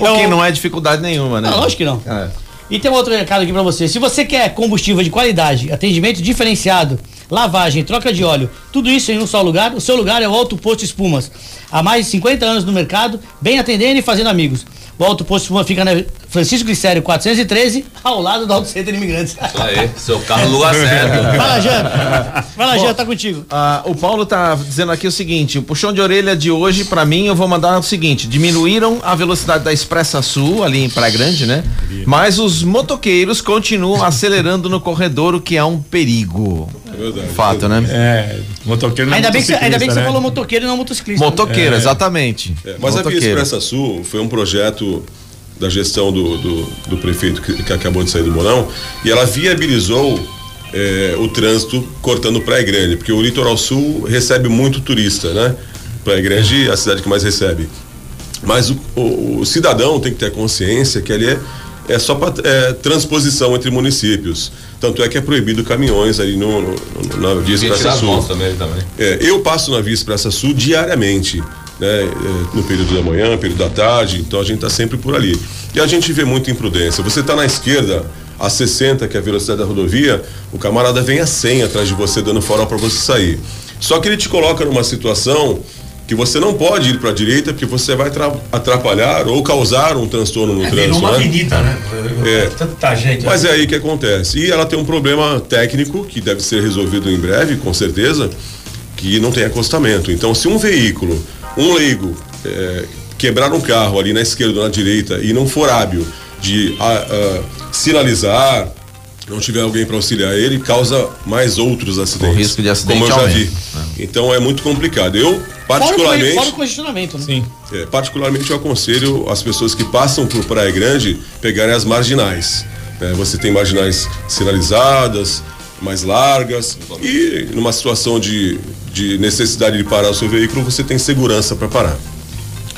[SPEAKER 3] O que não é dificuldade nenhuma, né?
[SPEAKER 1] Não, lógico que não.
[SPEAKER 3] É.
[SPEAKER 1] E tem um outro recado aqui pra você. Se você quer combustível de qualidade, atendimento diferenciado, lavagem, troca de óleo, tudo isso em um só lugar, o seu lugar é o Alto Posto Espumas. Há mais de 50 anos no mercado, bem atendendo e fazendo amigos. O Alto Posto Espumas fica na Francisco Glicério 413, ao lado do Auto Center Imigrantes.
[SPEAKER 6] Isso aí, seu carro no lugar certo. [laughs]
[SPEAKER 1] Vai lá, Jean. Vai lá, Jean, tá contigo.
[SPEAKER 3] Ah, o Paulo tá dizendo aqui o seguinte: o puxão de orelha de hoje, pra mim, eu vou mandar o seguinte: diminuíram a velocidade da Expressa Sul, ali em Praia Grande, né? Mas os motoqueiros continuam acelerando no corredor, o que é um perigo.
[SPEAKER 2] É verdade.
[SPEAKER 3] Fato, né?
[SPEAKER 5] É, motoqueiro não é
[SPEAKER 1] Ainda bem, que, você- ainda bem que você
[SPEAKER 5] né?
[SPEAKER 1] falou motoqueiro e não motociclista.
[SPEAKER 3] Motoqueiro, exatamente.
[SPEAKER 2] É, mas a Via
[SPEAKER 3] Motoqueiro.
[SPEAKER 2] Expressa Sul foi um projeto da gestão do, do, do prefeito que, que acabou de sair do Morão e ela viabilizou é, o trânsito cortando Praia Grande, porque o litoral sul recebe muito turista, né? Praia Grande é a cidade que mais recebe. Mas o, o- o cidadão tem que ter consciência que ali é, é só para transposição entre municípios. Tanto é que é proibido caminhões ali no, no- no- na Via Expressa Sul.
[SPEAKER 6] também, também.
[SPEAKER 2] É, eu passo na Via Expressa Sul diariamente, né? é, no período da manhã, período da tarde, então a gente está sempre por ali. E a gente vê muita imprudência. Você está na esquerda, a 60, que é a velocidade da rodovia, o camarada vem a 100 atrás de você, dando farol para você sair. Só que ele te coloca numa situação que você não pode ir para a direita porque você vai tra- atrapalhar ou causar um transtorno no
[SPEAKER 4] É,
[SPEAKER 2] trânsito.
[SPEAKER 4] uma
[SPEAKER 2] né?
[SPEAKER 4] avenida, né?
[SPEAKER 2] É.
[SPEAKER 4] Tanta gente.
[SPEAKER 2] Mas é aí que acontece. E ela tem um problema técnico que deve ser resolvido em breve, com certeza, que não tem acostamento. Então, se um veículo, um leigo, é, quebrar um carro ali na esquerda ou na direita e não for hábil de ah, ah, sinalizar, não tiver alguém para auxiliar ele, causa mais outros acidentes.
[SPEAKER 3] O risco de acidente
[SPEAKER 2] Como eu já vi. Então é muito complicado. Eu, particularmente.
[SPEAKER 1] fora o congestionamento, né?
[SPEAKER 5] Sim.
[SPEAKER 2] É, particularmente eu aconselho as pessoas que passam por Praia Grande pegarem as marginais. né? Você tem marginais sinalizadas, mais largas e numa situação de, de necessidade de parar o seu veículo, você tem segurança para parar.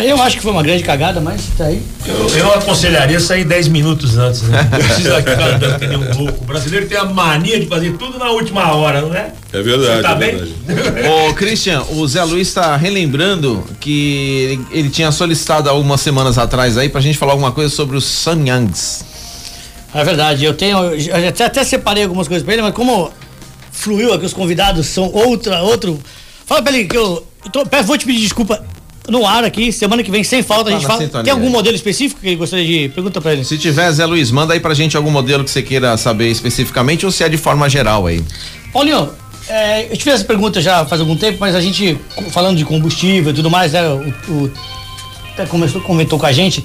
[SPEAKER 1] Eu acho que foi uma grande cagada, mas tá aí.
[SPEAKER 4] Eu, eu aconselharia sair 10 minutos antes, né? Não [laughs] precisa ficar nem um louco. O brasileiro tem a mania de fazer tudo na última hora, não é?
[SPEAKER 2] É verdade,
[SPEAKER 4] Você tá
[SPEAKER 2] é
[SPEAKER 4] bem?
[SPEAKER 2] verdade. [laughs]
[SPEAKER 3] Ô, Christian, o Zé Luiz está relembrando que ele, ele tinha solicitado algumas semanas atrás aí pra gente falar alguma coisa sobre os Sanyangs.
[SPEAKER 1] É verdade, eu tenho. Eu até, até separei algumas coisas pra ele, mas como fluiu aqui, os convidados são outra, outro. Fala pra ele que eu. eu tô- vou te pedir desculpa no ar aqui, semana que vem, sem falta,
[SPEAKER 3] Tá
[SPEAKER 1] a gente fala.
[SPEAKER 3] sintonia.
[SPEAKER 1] Tem algum modelo específico que ele gostaria de. Pergunta pra ele.
[SPEAKER 3] Se tiver, Zé Luiz, manda aí pra gente algum modelo que você queira saber especificamente ou se é de forma geral aí.
[SPEAKER 1] Paulinho, é, eu te fiz essa pergunta já faz algum tempo, mas a gente, falando de combustível e tudo mais, né? O, o até começou, comentou com a gente.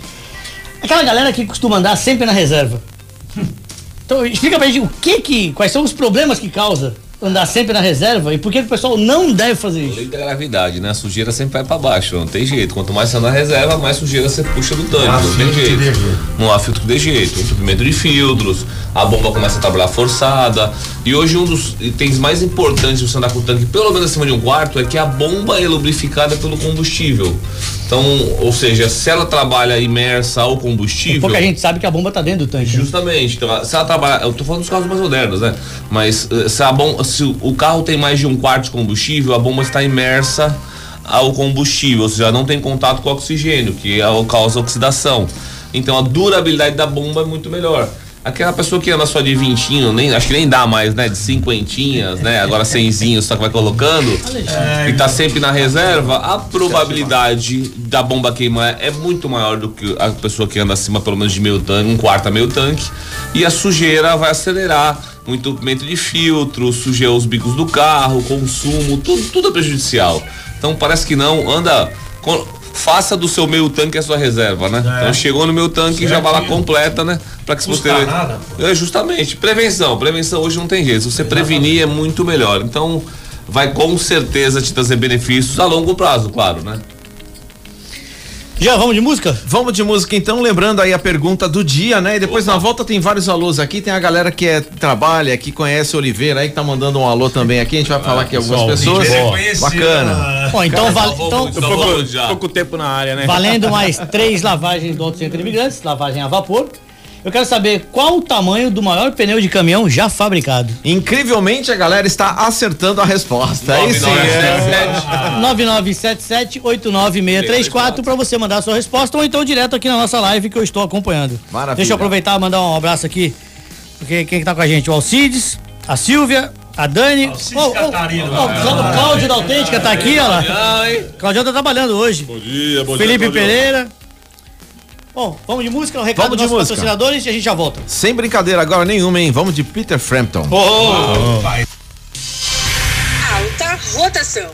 [SPEAKER 1] Aquela galera que costuma andar sempre na reserva. [laughs] Então, explica pra gente o que que. Quais são os problemas que causa andar sempre na reserva e por que o pessoal não deve fazer isso?
[SPEAKER 6] Lei da gravidade, né? A sujeira sempre vai pra baixo, não tem jeito. Quanto mais você anda na reserva, mais sujeira você puxa do tanque, não, tem jeito. Não há filtro que dê jeito. Entupimento de filtros, a bomba começa a trabalhar forçada. E hoje um dos itens mais importantes de você andar com o tanque pelo menos acima de um quarto é que a bomba é lubrificada pelo combustível. Então, ou seja, se ela trabalha imersa ao combustível.
[SPEAKER 1] Pouca gente sabe que a bomba tá dentro do tanque. né?
[SPEAKER 6] Justamente. Então, se ela trabalha. Eu tô falando dos carros mais modernos, né? Mas eh, se, a bom, se o carro tem mais de um quarto de combustível, a bomba está imersa ao combustível, ou seja, não tem contato com o oxigênio, que é o causa oxidação. Então a durabilidade da bomba é muito melhor. Aquela pessoa que anda só de vintinho, nem, acho que nem dá mais, né? De cinquentinhas, né? Agora cenzinho, só que vai colocando. E tá sempre na reserva, a probabilidade da bomba queimar é muito maior do que a pessoa que anda acima pelo menos de meio tanque, um quarto a meio tanque. E a sujeira vai acelerar. O entupimento de filtro, sujeira os bicos do carro, consumo, tudo, tudo é prejudicial. Então parece que não, anda. Faça do seu meio tanque a sua reserva, né? Então chegou no meu tanque já vai lá completa, né? Para que se você
[SPEAKER 4] nada,
[SPEAKER 6] é justamente prevenção. Prevenção hoje não tem jeito. Se você prevenir é muito melhor. Então vai com certeza te trazer benefícios a longo prazo, claro, né?
[SPEAKER 1] Já vamos de música?
[SPEAKER 3] Vamos de música então, lembrando aí a pergunta do dia, né? E depois na volta tem vários alôs aqui, tem a galera que é, trabalha, que conhece o Oliveira aí, que tá mandando um alô também aqui, a gente vai falar aqui algumas pessoas.
[SPEAKER 5] É
[SPEAKER 3] Bacana.
[SPEAKER 1] Bom, então, vale, então
[SPEAKER 6] vamos já.
[SPEAKER 5] Pouco tempo na área, né?
[SPEAKER 1] valendo mais três lavagens do Auto Centro de Imigrantes, lavagem a vapor. Eu quero saber qual o tamanho do maior pneu de caminhão já fabricado.
[SPEAKER 3] Incrivelmente a galera está acertando a resposta. Aí sim, é.
[SPEAKER 1] 9977-89634 para você mandar a sua resposta ou então direto aqui na nossa live que eu estou acompanhando.
[SPEAKER 3] Maravilha.
[SPEAKER 1] Deixa eu aproveitar e mandar um abraço aqui. Porque quem que tá com a gente? O Alcides, a Silvia, a Dani. Ô,
[SPEAKER 4] Catarina.
[SPEAKER 1] ô, o Cláudio da Autêntica tá aqui, ó lá. Cláudio tá trabalhando hoje.
[SPEAKER 2] Bom dia, bom
[SPEAKER 1] Felipe
[SPEAKER 2] dia. Claudio.
[SPEAKER 1] Pereira. Bom, vamos de música, um recado
[SPEAKER 3] Vamos
[SPEAKER 1] dos
[SPEAKER 3] de
[SPEAKER 1] nossos
[SPEAKER 3] música.
[SPEAKER 1] patrocinadores e a gente já volta.
[SPEAKER 3] Sem brincadeira agora nenhuma, hein? Vamos de Peter Frampton.
[SPEAKER 7] Alta rotação.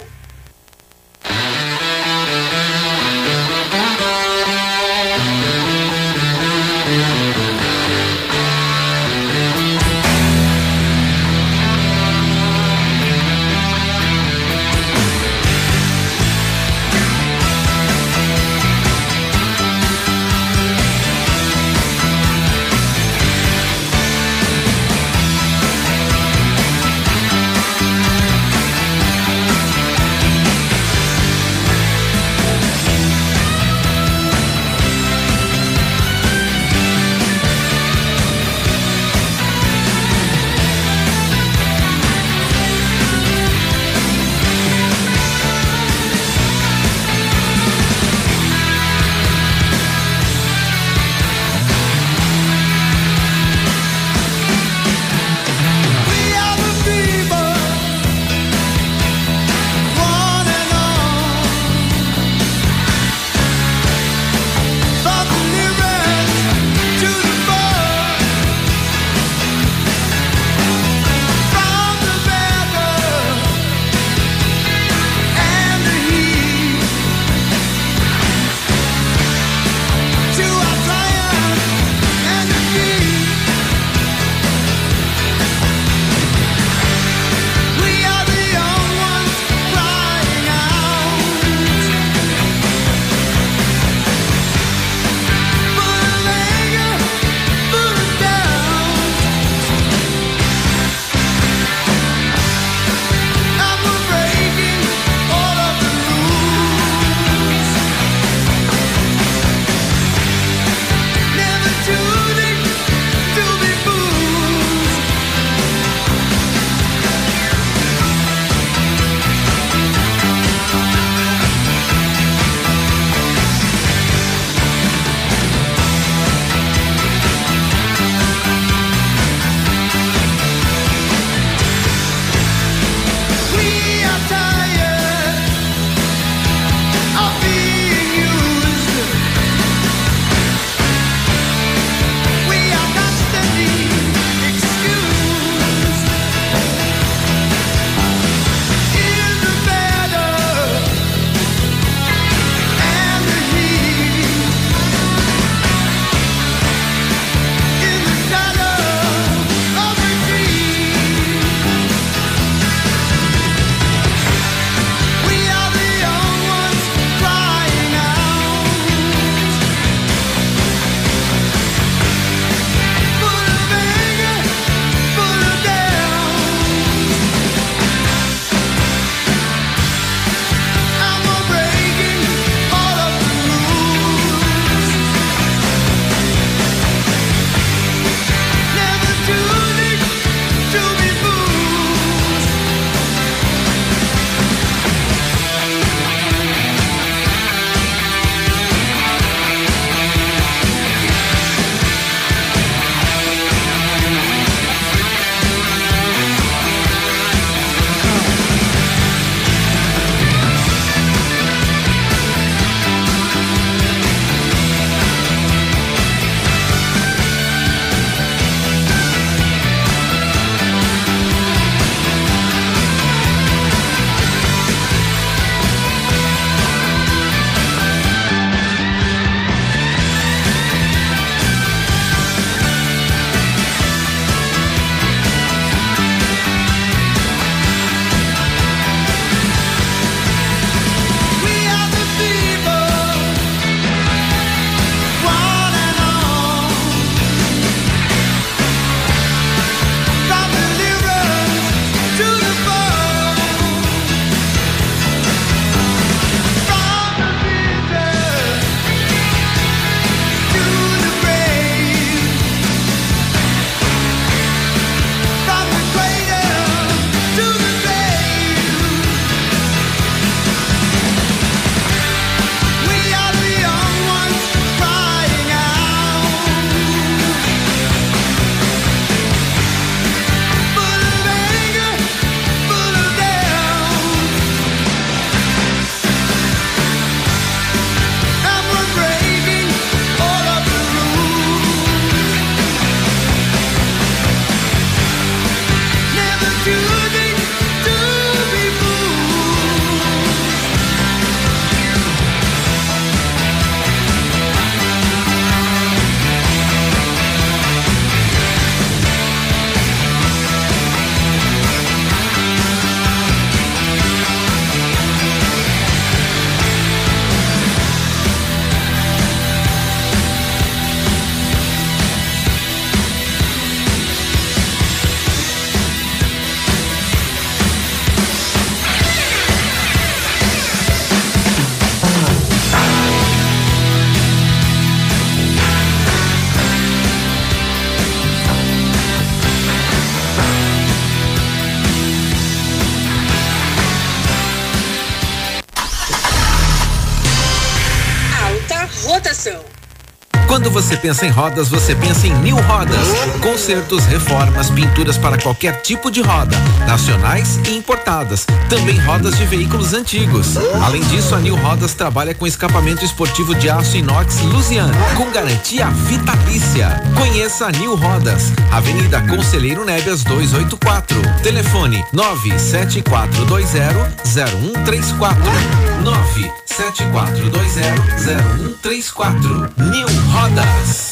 [SPEAKER 3] Pensa em rodas, você pensa em New Rodas. Consertos, reformas, pinturas para qualquer tipo de roda, nacionais e importadas. Também rodas de veículos antigos. Além disso, a New Rodas trabalha com escapamento esportivo de aço inox Lusian, com garantia vitalícia. Conheça a New Rodas, Avenida Conselheiro Nébias 284. Telefone 974200134. 974200134. New Rodas.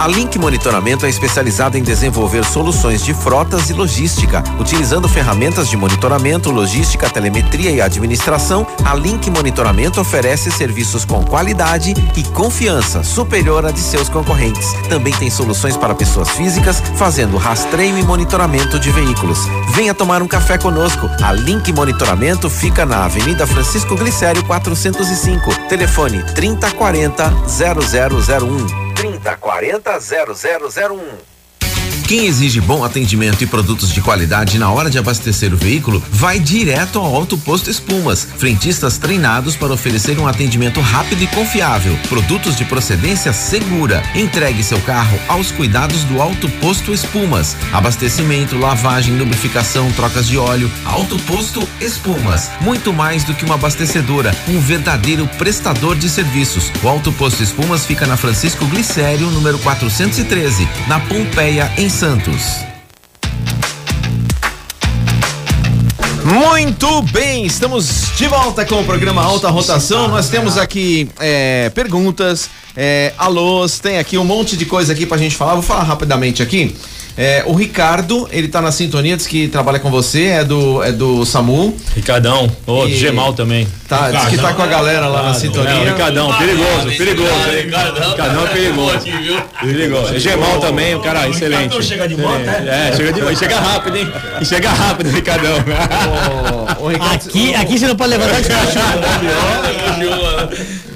[SPEAKER 3] A Link Monitoramento é especializada em desenvolver soluções de frotas e logística. Utilizando ferramentas de monitoramento, logística, telemetria e administração, a Link Monitoramento oferece serviços com qualidade e confiança superior à de seus concorrentes. Também tem soluções para pessoas físicas, fazendo rastreio e monitoramento de veículos. Venha tomar um café conosco. A Link Monitoramento fica na Avenida Francisco Glicério 405. Telefone 3040 0001. 30 40 0001. Quem exige bom atendimento e produtos de qualidade na hora de abastecer o veículo vai direto ao Alto Posto Espumas. Frentistas treinados para oferecer um atendimento rápido e confiável. Produtos de procedência segura. Entregue seu carro aos cuidados do Alto Posto Espumas. Abastecimento, lavagem, lubrificação, trocas de óleo. Alto Posto Espumas. Muito mais do que uma abastecedora, um verdadeiro prestador de serviços. O Alto Posto Espumas fica na Francisco Glicério, número 413, na Pompeia, em Santos. Muito bem, estamos de volta com o programa Alta Rotação. Nós temos aqui é, perguntas, é, alôs, tem aqui um monte de coisa aqui pra gente falar. Vou falar rapidamente aqui. É, o Ricardo, ele tá na sintonia, diz que trabalha com você, é do, é do SAMU.
[SPEAKER 5] Ricardão, ô,
[SPEAKER 3] E-
[SPEAKER 5] Gemal também.
[SPEAKER 3] Tá, diz que tá com a galera lá na sintonia.
[SPEAKER 5] É, o Ricardão, perigoso, perigoso. hein? Ricardão é perigoso. Perigoso. E Gemal também, o cara excelente.
[SPEAKER 4] Ricardão chega de moto,
[SPEAKER 5] É, chega de moto. Chega rápido, hein? E chega rápido, Ricardão.
[SPEAKER 1] Aqui, aqui você não pode levantar [laughs] de cachorro.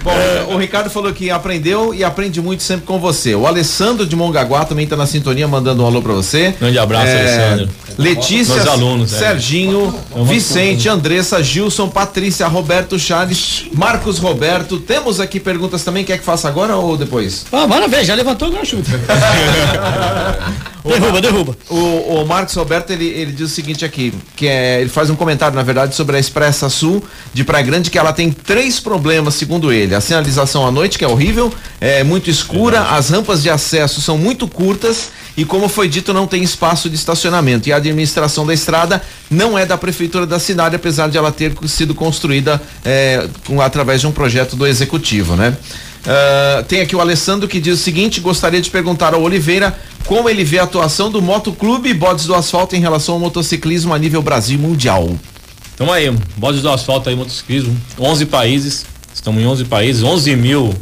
[SPEAKER 3] Bom, o Ricardo falou que aprendeu e aprende muito sempre com você. O Alessandro de Mongaguá também tá na sintonia, mandando um alô pra você.
[SPEAKER 5] Grande abraço, Alessandro.
[SPEAKER 3] Letícia,
[SPEAKER 5] Meus alunos, é.
[SPEAKER 3] Serginho, Vicente, Andressa, Gilson, Patrícia, Roberto Charles, Marcos Roberto. Temos aqui perguntas também. Quer que faça agora ou depois?
[SPEAKER 1] Ah, ver, já levantou agora chuta. [laughs] derruba, derruba.
[SPEAKER 3] O, o Marcos Roberto ele, ele diz o seguinte aqui, que é, ele faz um comentário na verdade sobre a Expressa Sul de Praia Grande que ela tem três problemas segundo ele: a sinalização à noite que é horrível, é muito escura, as rampas de acesso são muito curtas e como foi dito não tem espaço de estacionamento e a administração da estrada não é da prefeitura da cidade apesar de ela ter sido construída é, com, através de um projeto do executivo, né? Ah, tem aqui o Alessandro que diz o seguinte: gostaria de perguntar ao Oliveira como ele vê a atuação do Motoclube Bodes do Asfalto em relação ao motociclismo a nível Brasil e mundial.
[SPEAKER 5] Tamo aí, bodes do asfalto aí, motociclismo, 11 países, estamos em 11 países, 11 mil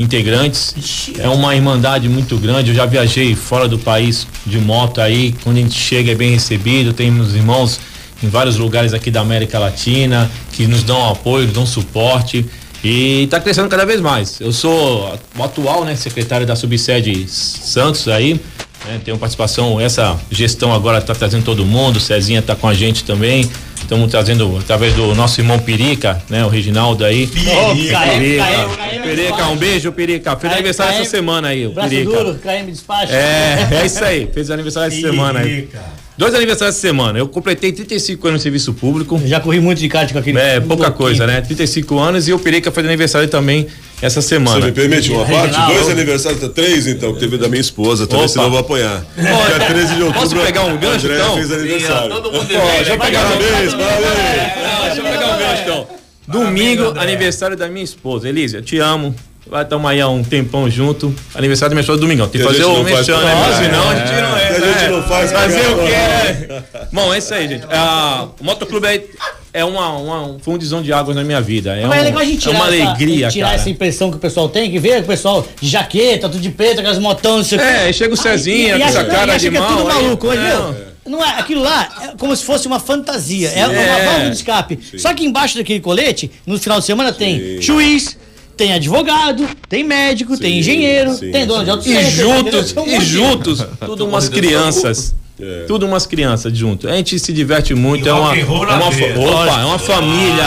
[SPEAKER 5] integrantes, é uma irmandade muito grande, eu já viajei fora do país de moto aí, quando a gente chega é bem recebido, temos irmãos em vários lugares aqui da América Latina que nos dão apoio, nos dão suporte. E está crescendo cada vez mais. Eu sou o atual, né, secretário da subsede Santos aí, né, tenho participação, essa gestão agora está trazendo todo mundo, Cezinha está com a gente também. Estamos trazendo através do nosso irmão Perica, né? O Reginaldo aí.
[SPEAKER 1] Perica,
[SPEAKER 5] Perica,
[SPEAKER 1] KM, KM,
[SPEAKER 5] Perica, um beijo, Perica. Fez
[SPEAKER 1] KM,
[SPEAKER 5] aniversário essa semana aí, o
[SPEAKER 1] Braço duro, KM despacho.
[SPEAKER 5] É, é isso aí. Fez aniversário essa semana aí. Dois aniversários essa semana. Eu completei 35 anos de serviço público.
[SPEAKER 1] Eu já corri muito de kart com aquele.
[SPEAKER 5] É, pouca
[SPEAKER 1] bloquinho.
[SPEAKER 5] coisa, né? 35 anos e o Perica fez aniversário também essa
[SPEAKER 2] Você
[SPEAKER 5] semana.
[SPEAKER 2] me permite uma parte? Dois aniversários, tá, três então, que teve da minha esposa também,
[SPEAKER 5] Opa.
[SPEAKER 2] senão eu vou apanhar. Dia 13 de outubro.
[SPEAKER 5] Posso pegar um gancho,
[SPEAKER 2] André
[SPEAKER 5] então?
[SPEAKER 2] fez aniversário.
[SPEAKER 6] todo mundo
[SPEAKER 2] Pô,
[SPEAKER 6] é
[SPEAKER 2] já
[SPEAKER 6] velho,
[SPEAKER 2] pegaram
[SPEAKER 6] vai,
[SPEAKER 2] parabéns, parabéns.
[SPEAKER 5] Deixa eu pegar um gancho então. Domingo, aniversário da minha esposa. Elisa, eu te amo. Vai tomar aí há um tempão junto. Aniversário da minha esposa domingão. Tem que
[SPEAKER 2] E a
[SPEAKER 5] fazer o
[SPEAKER 2] não
[SPEAKER 5] mexão, né?
[SPEAKER 2] cá.
[SPEAKER 5] Senão a gente não é.
[SPEAKER 2] E a gente
[SPEAKER 5] né?
[SPEAKER 2] não faz
[SPEAKER 5] Fazer o
[SPEAKER 2] não.
[SPEAKER 5] quê? Bom, é isso aí, gente. Ah, o Motoclube aí é uma, uma fundizão de águas na minha vida. É,
[SPEAKER 1] Mas
[SPEAKER 5] um-
[SPEAKER 1] é legal a gente
[SPEAKER 5] é
[SPEAKER 1] tirar,
[SPEAKER 5] uma
[SPEAKER 1] essa,
[SPEAKER 5] alegria,
[SPEAKER 1] tirar
[SPEAKER 5] cara.
[SPEAKER 1] essa impressão que o pessoal tem, que vê o pessoal de jaqueta, tudo de preto, aquelas motão, não sei o quê.
[SPEAKER 5] É, chega o Cezinha
[SPEAKER 1] e
[SPEAKER 5] com
[SPEAKER 1] acha-
[SPEAKER 5] essa cara
[SPEAKER 1] e
[SPEAKER 5] de
[SPEAKER 1] que é
[SPEAKER 5] mal.
[SPEAKER 1] tudo
[SPEAKER 5] aí-
[SPEAKER 1] maluco, mas,
[SPEAKER 5] Não.
[SPEAKER 1] não é, aquilo lá é como se fosse uma fantasia, é uma
[SPEAKER 5] É.
[SPEAKER 1] válvula de escape. Só que embaixo daquele colete, no final de semana tem juiz, tem advogado, tem médico, tem engenheiro,
[SPEAKER 2] sim,
[SPEAKER 1] tem dono de auto
[SPEAKER 5] E juntos, e juntos, [laughs] tudo umas crianças.
[SPEAKER 2] É.
[SPEAKER 5] Tudo umas crianças junto. A gente se diverte muito,
[SPEAKER 4] E
[SPEAKER 5] é uma, é uma, opa, é uma família.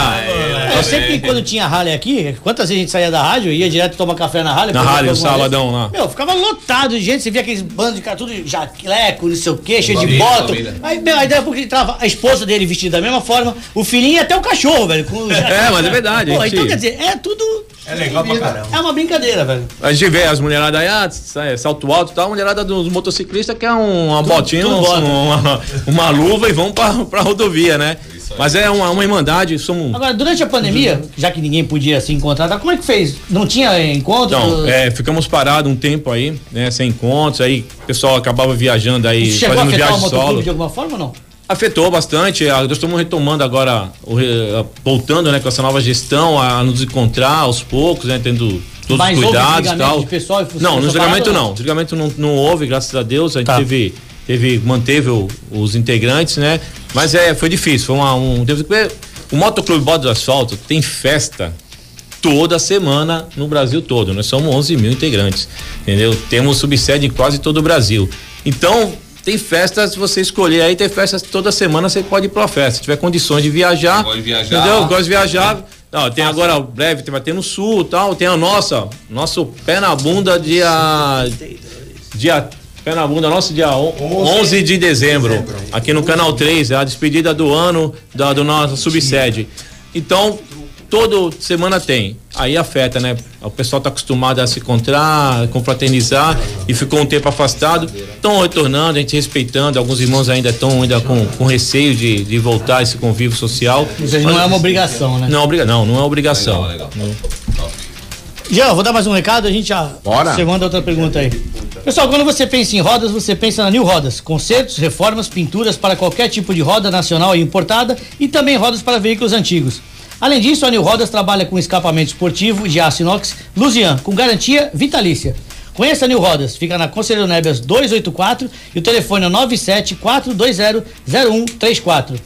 [SPEAKER 1] Eu sempre que quando tinha Harley aqui, quantas vezes a gente saía da rádio, ia direto tomar café na Harley.
[SPEAKER 5] Na Harley, o sabadão lá.
[SPEAKER 1] Meu, ficava lotado de gente, você via aqueles bandos de cara, tudo jacleco, não sei o quê, cheio de
[SPEAKER 6] família.
[SPEAKER 1] Aí, meu, aí daí a pouco entrava a esposa dele vestida da mesma forma, o filhinho e até o cachorro, velho. com- [laughs]
[SPEAKER 5] É, mas é verdade,
[SPEAKER 1] Pô,
[SPEAKER 5] gente-
[SPEAKER 1] então quer dizer, é tudo.
[SPEAKER 4] É legal pra caramba.
[SPEAKER 1] É uma brincadeira, velho.
[SPEAKER 5] A gente vê as mulheradas aí, ah, sai- salto alto e tal, a mulherada dos motociclistas que é um- uma botinha,
[SPEAKER 1] tudo
[SPEAKER 5] um-
[SPEAKER 1] bota.
[SPEAKER 5] uma, uma luva e vão pra, pra rodovia, né? Mas é uma, uma irmandade, somos.
[SPEAKER 1] Agora, durante a pandemia, já que ninguém podia se encontrar, tá, como é que fez? Não tinha encontro?
[SPEAKER 5] Então, é, ficamos parados um tempo aí, né? Sem encontros, aí o pessoal acabava viajando aí,
[SPEAKER 1] Isso chegou
[SPEAKER 5] fazendo
[SPEAKER 1] o
[SPEAKER 5] viagem
[SPEAKER 1] motoclube
[SPEAKER 5] solo.
[SPEAKER 1] de alguma forma ou não?
[SPEAKER 5] Afetou bastante. ah, Nós estamos retomando agora, ah, voltando né, com essa nova gestão, a nos encontrar aos poucos, né? Tendo todos
[SPEAKER 1] Mas
[SPEAKER 5] os
[SPEAKER 1] houve
[SPEAKER 5] cuidados e tal.
[SPEAKER 1] de pessoal e
[SPEAKER 5] não, no desligamento
[SPEAKER 1] parada,
[SPEAKER 5] não. Desligamento não, não houve, graças a Deus. A gente
[SPEAKER 1] Tá.
[SPEAKER 5] teve, teve, manteve o- os integrantes, né? Mas é, foi difícil. Foi uma, um. teve o Motoclube Bode do Asfalto tem festa toda semana no Brasil todo. Nós somos 11 mil integrantes, entendeu? Temos subsede em quase todo o Brasil. Então, tem festas, se você escolher aí, tem festas toda semana, você pode ir pra festa. Se tiver condições de viajar,
[SPEAKER 6] Pode viajar.
[SPEAKER 5] entendeu? Gosta de viajar. Não, tem agora, breve, tem- vai ter no sul tal, tem a nossa, nosso pé na bunda dia, dia, pé na bunda nosso dia on- 11 de dezembro, aqui no Canal 3, é a despedida do ano da do nossa subsede. Então, todo semana tem. Aí afeta, né? O pessoal tá acostumado a se encontrar, confraternizar e ficou um tempo afastado. Estão retornando, a gente respeitando. Alguns irmãos ainda estão ainda com, com receio de, de voltar a esse convívio social.
[SPEAKER 1] Ou seja, não é uma obrigação, né?
[SPEAKER 5] Não, obriga, não, não é obrigação.
[SPEAKER 6] Legal, legal.
[SPEAKER 1] Jean, vou dar mais um recado, a gente já.
[SPEAKER 3] Bora.
[SPEAKER 1] Você manda outra pergunta aí. Pessoal, quando você pensa em rodas, você pensa na New Rodas. Consertos, reformas, pinturas para qualquer tipo de roda nacional e importada e também rodas para veículos antigos. Além disso, a New Rodas trabalha com escapamento esportivo de aço inox Lusian, com garantia vitalícia. Conheça a New Rodas, fica na Conselheiro Nebias 284 e o telefone é 974200134.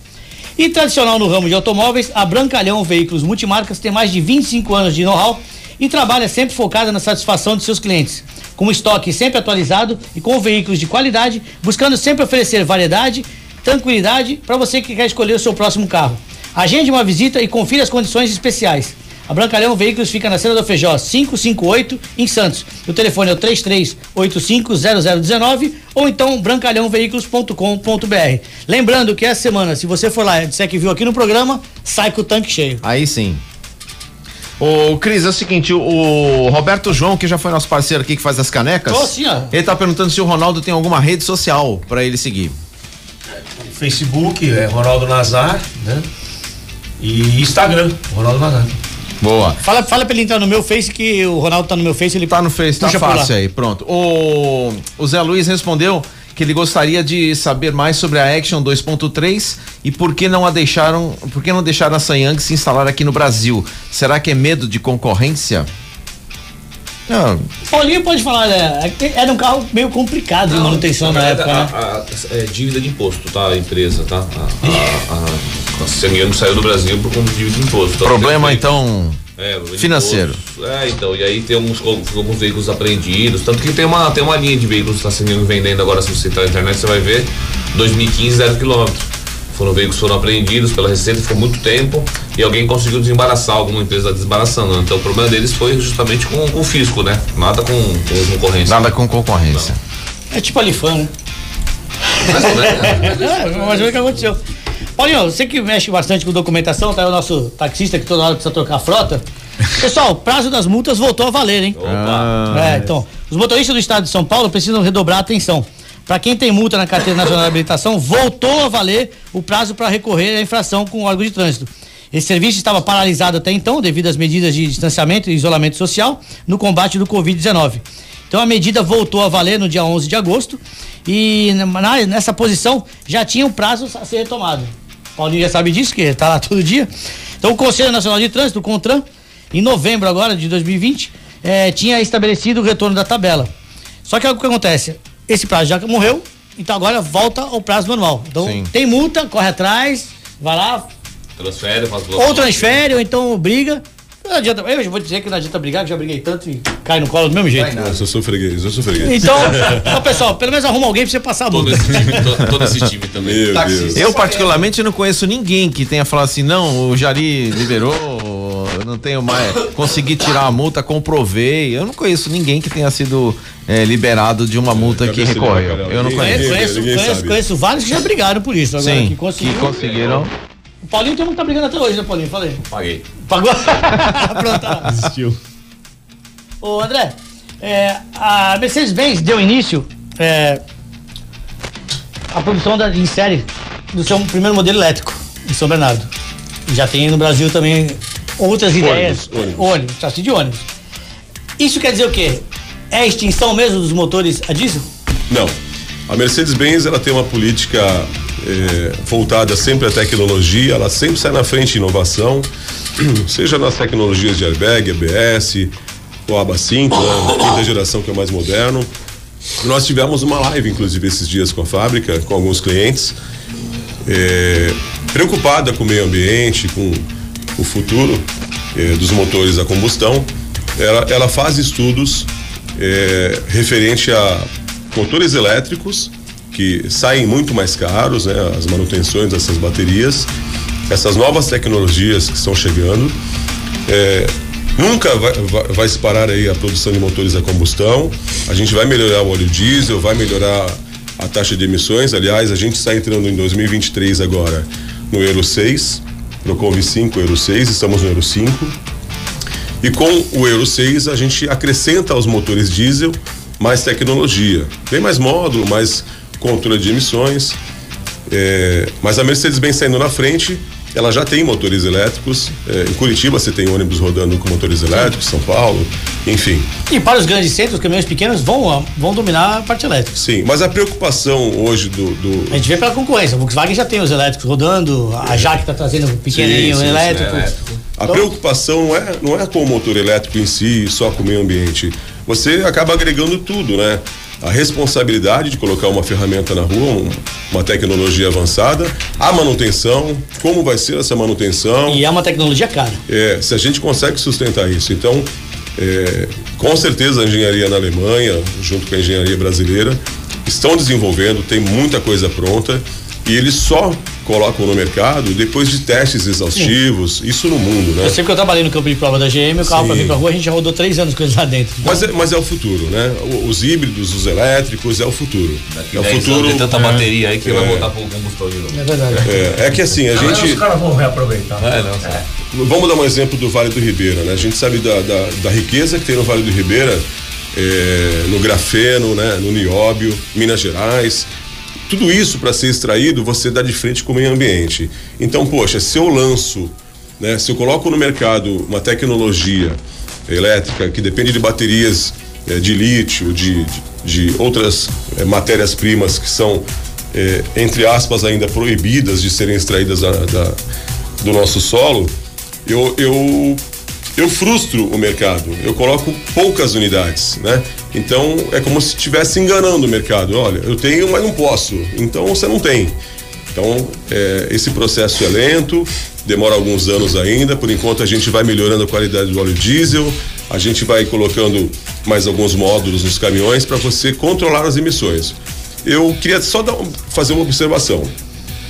[SPEAKER 1] E tradicional no ramo de automóveis, a Brancalhão Veículos Multimarcas tem mais de 25 anos de know-how e trabalha sempre focada na satisfação de seus clientes. Com um estoque sempre atualizado e com veículos de qualidade, buscando sempre oferecer variedade, tranquilidade para você que quer escolher o seu próximo carro. Agende uma visita e confira as condições especiais. A Brancalhão Veículos fica na Cena do Feijó 558 em Santos. O telefone é o 33850019 ou então brancalhãoveículos.com.br. Lembrando que essa semana, se você for lá e disser que viu aqui no programa, sai com o tanque cheio.
[SPEAKER 3] Aí sim. Ô, Cris, é o seguinte, o, Roberto João, que já foi nosso parceiro aqui que faz as canecas.
[SPEAKER 1] Ô, sim, ó.
[SPEAKER 3] Ele tá perguntando se o Ronaldo tem alguma rede social pra ele seguir.
[SPEAKER 4] Facebook é Ronaldo Nazar, né? E Instagram, Ronaldo Nazar.
[SPEAKER 3] Boa.
[SPEAKER 1] Fala, fala pra ele entrar no meu Face que o Ronaldo tá no meu Face, ele
[SPEAKER 3] Tá no Face, tá fácil aí, pronto. O, o Zé Luiz respondeu que ele gostaria de saber mais sobre a Action 2.3 e por que não a deixaram, por que não deixaram a Sanyang se instalar aqui no Brasil? Será que é medo de concorrência? Não,
[SPEAKER 1] Paulinho pode falar, né? Era um carro meio complicado de manutenção na,
[SPEAKER 6] verdade,
[SPEAKER 1] época, né?
[SPEAKER 6] a- a- é dívida de imposto, tá? A empresa, tá? A, a, a, a Semiano saiu do Brasil por conta de dívida de imposto. Então,
[SPEAKER 3] problema
[SPEAKER 6] tem-
[SPEAKER 3] então
[SPEAKER 6] É,
[SPEAKER 3] financeiro.
[SPEAKER 6] imposto. É, então, e aí tem alguns, alguns veículos apreendidos. Tanto que tem uma, tem uma linha de veículos que está sendo vendendo agora, se você entrar na internet, você vai ver. 2015, zero quilômetro. Foram veículos que foram apreendidos pela Receita, ficou muito tempo e alguém conseguiu desembaraçar, alguma empresa tá desembaraçando. Então o problema deles foi justamente com, com o fisco, né? Nada com, com concorrência.
[SPEAKER 3] nada com concorrência.
[SPEAKER 1] É tipo a Lifan, né?
[SPEAKER 6] Mas, né? [laughs]
[SPEAKER 1] É, mas olha o que aconteceu. Paulinho, você que mexe bastante com documentação, tá aí o nosso taxista que toda hora precisa trocar a frota. Pessoal, o prazo das multas voltou a valer, hein?
[SPEAKER 6] Opa.
[SPEAKER 1] É, então, os motoristas do estado de São Paulo precisam redobrar a atenção. Para quem tem multa na carteira nacional de habilitação, voltou a valer o prazo para recorrer à infração com o órgão de trânsito. Esse serviço estava paralisado até então, devido às medidas de distanciamento e isolamento social no combate do Covid-19. Então a medida voltou a valer no dia 11 de agosto e nessa posição já tinha um prazo a ser retomado. Paulinho já sabe disso, que tá lá todo dia. Então o Conselho Nacional de Trânsito, o CONTRAN, em novembro agora de 2020, eh, tinha estabelecido o retorno da tabela. Só que o que acontece? Esse prazo já morreu, então agora volta ao prazo normal. Então
[SPEAKER 3] Sim.
[SPEAKER 1] tem multa, corre atrás, vai lá,
[SPEAKER 6] Transfere, faz
[SPEAKER 1] ou transfere, ou então briga. Não adianta, eu já vou dizer que não adianta brigar, que já briguei tanto e cai no colo do mesmo jeito.
[SPEAKER 2] Eu sou freguês, eu sou freguês.
[SPEAKER 1] Então, [laughs] então, pessoal, pelo menos arruma alguém pra você passar a
[SPEAKER 6] Todo esse time, to- todo esse time também.
[SPEAKER 2] Meu Deus.
[SPEAKER 3] Eu, particularmente, não conheço ninguém que tenha falado assim, não, o Jari liberou, eu não tenho mais, consegui tirar a multa, comprovei. Eu não conheço ninguém que tenha sido eh, liberado de uma multa que recorreu. Eu não
[SPEAKER 2] Ninguém-
[SPEAKER 3] conheço.
[SPEAKER 1] Conheço,
[SPEAKER 2] ninguém
[SPEAKER 1] conheço,
[SPEAKER 2] sabe.
[SPEAKER 1] conheço vários que já brigaram por isso. Agora
[SPEAKER 3] Sim,
[SPEAKER 1] que conseguiu.
[SPEAKER 3] que conseguiram.
[SPEAKER 1] O Paulinho tem um que tá brigando até hoje, né, Paulinho? Falei.
[SPEAKER 6] Paguei.
[SPEAKER 1] Pagou? [laughs] Pronto. tá.
[SPEAKER 5] Desistiu.
[SPEAKER 1] Ô, André, é, a Mercedes-Benz deu início é, à produção da, em série do seu primeiro modelo elétrico em São Bernardo. Já tem no Brasil também outras ideias.
[SPEAKER 2] ônibus.
[SPEAKER 1] Ônibus, chassi de ônibus. Isso quer dizer o quê? É a extinção mesmo dos motores a diesel?
[SPEAKER 2] Não. A Mercedes-Benz ela tem uma política eh, voltada sempre à tecnologia, ela sempre sai na frente de inovação, [clears throat] seja nas tecnologias de airbag, ABS, o ABA 5, né, quinta geração que é o mais moderno. Nós tivemos uma live, inclusive, esses dias com a fábrica, com alguns clientes, eh, preocupada com o meio ambiente, com o futuro eh, dos motores a combustão. Ela, ela faz estudos referente a motores elétricos que saem muito mais caros, né, as manutenções dessas baterias, essas novas tecnologias que estão chegando. É, nunca vai, vai, vai se parar aí a produção de motores a combustão. A gente vai melhorar o óleo diesel, vai melhorar a taxa de emissões. Aliás, a gente está entrando em 2023 agora no Euro 6, Procov 5, Euro 6, estamos no Euro 5. E com o Euro 6 a gente acrescenta aos motores diesel mais tecnologia. Tem mais módulo, mais controle de emissões. É, mas a Mercedes-Benz saindo na frente, ela já tem motores elétricos. É, em Curitiba você tem ônibus rodando com motores elétricos, São Paulo, enfim.
[SPEAKER 1] E para os grandes centros, os caminhões pequenos vão, vão dominar a parte elétrica.
[SPEAKER 2] Sim, mas a preocupação hoje do. do
[SPEAKER 1] A gente vê pela concorrência. A Volkswagen já tem os elétricos rodando, a Jaque está trazendo um pequenininho
[SPEAKER 2] Sim, sim,
[SPEAKER 1] elétrico.
[SPEAKER 6] elétrico.
[SPEAKER 2] A
[SPEAKER 1] Então-
[SPEAKER 2] preocupação não é, não é com o motor elétrico em si, só com o meio ambiente. Você acaba agregando tudo, né? A responsabilidade de colocar uma ferramenta na rua, um- uma tecnologia avançada, a manutenção, como vai ser essa manutenção.
[SPEAKER 1] E é uma tecnologia cara.
[SPEAKER 2] É, se a gente consegue sustentar isso. Então, é, com certeza a engenharia na Alemanha, junto com a engenharia brasileira, estão desenvolvendo, tem muita coisa pronta e eles só colocam no mercado depois de testes exaustivos, isso no mundo, né?
[SPEAKER 1] Eu sei que eu trabalhei no campo de prova da GM, o carro
[SPEAKER 2] Sim.
[SPEAKER 1] pra vir pra rua, a gente já rodou três anos com eles lá dentro.
[SPEAKER 2] Mas é, mas é o futuro, né? Os híbridos, os elétricos, é o futuro.
[SPEAKER 6] Daqui
[SPEAKER 2] é o
[SPEAKER 6] 10 anos
[SPEAKER 2] futuro.
[SPEAKER 6] tem tanta bateria aí que
[SPEAKER 2] É.
[SPEAKER 6] vai voltar pro combustão de novo.
[SPEAKER 1] É verdade.
[SPEAKER 2] É, é que assim, a
[SPEAKER 4] Mas
[SPEAKER 2] gente.
[SPEAKER 4] os caras vão reaproveitar.
[SPEAKER 6] É, não, sabe?
[SPEAKER 2] Vamos dar um exemplo do Vale do Ribeira, né? A gente sabe da, da, da riqueza que tem no Vale do Ribeira, é, no grafeno, né? no nióbio, Minas Gerais. Tudo isso para ser extraído, você dá de frente com o meio ambiente. Então, poxa, se eu lanço, né? Se eu coloco no mercado uma tecnologia elétrica que depende de baterias eh, de lítio, de, de, de outras eh, matérias-primas que são, eh, entre aspas, ainda proibidas de serem extraídas da- da- do nosso solo, eu, eu, eu frustro o mercado. Eu coloco poucas unidades, né? Então é como se estivesse enganando o mercado. Olha, eu tenho, mas não posso. Então você não tem. Então, é, esse processo é lento, demora alguns anos ainda. Por enquanto, a gente vai melhorando a qualidade do óleo diesel, a gente vai colocando mais alguns módulos nos caminhões para você controlar as emissões. Eu queria só dar fazer uma observação.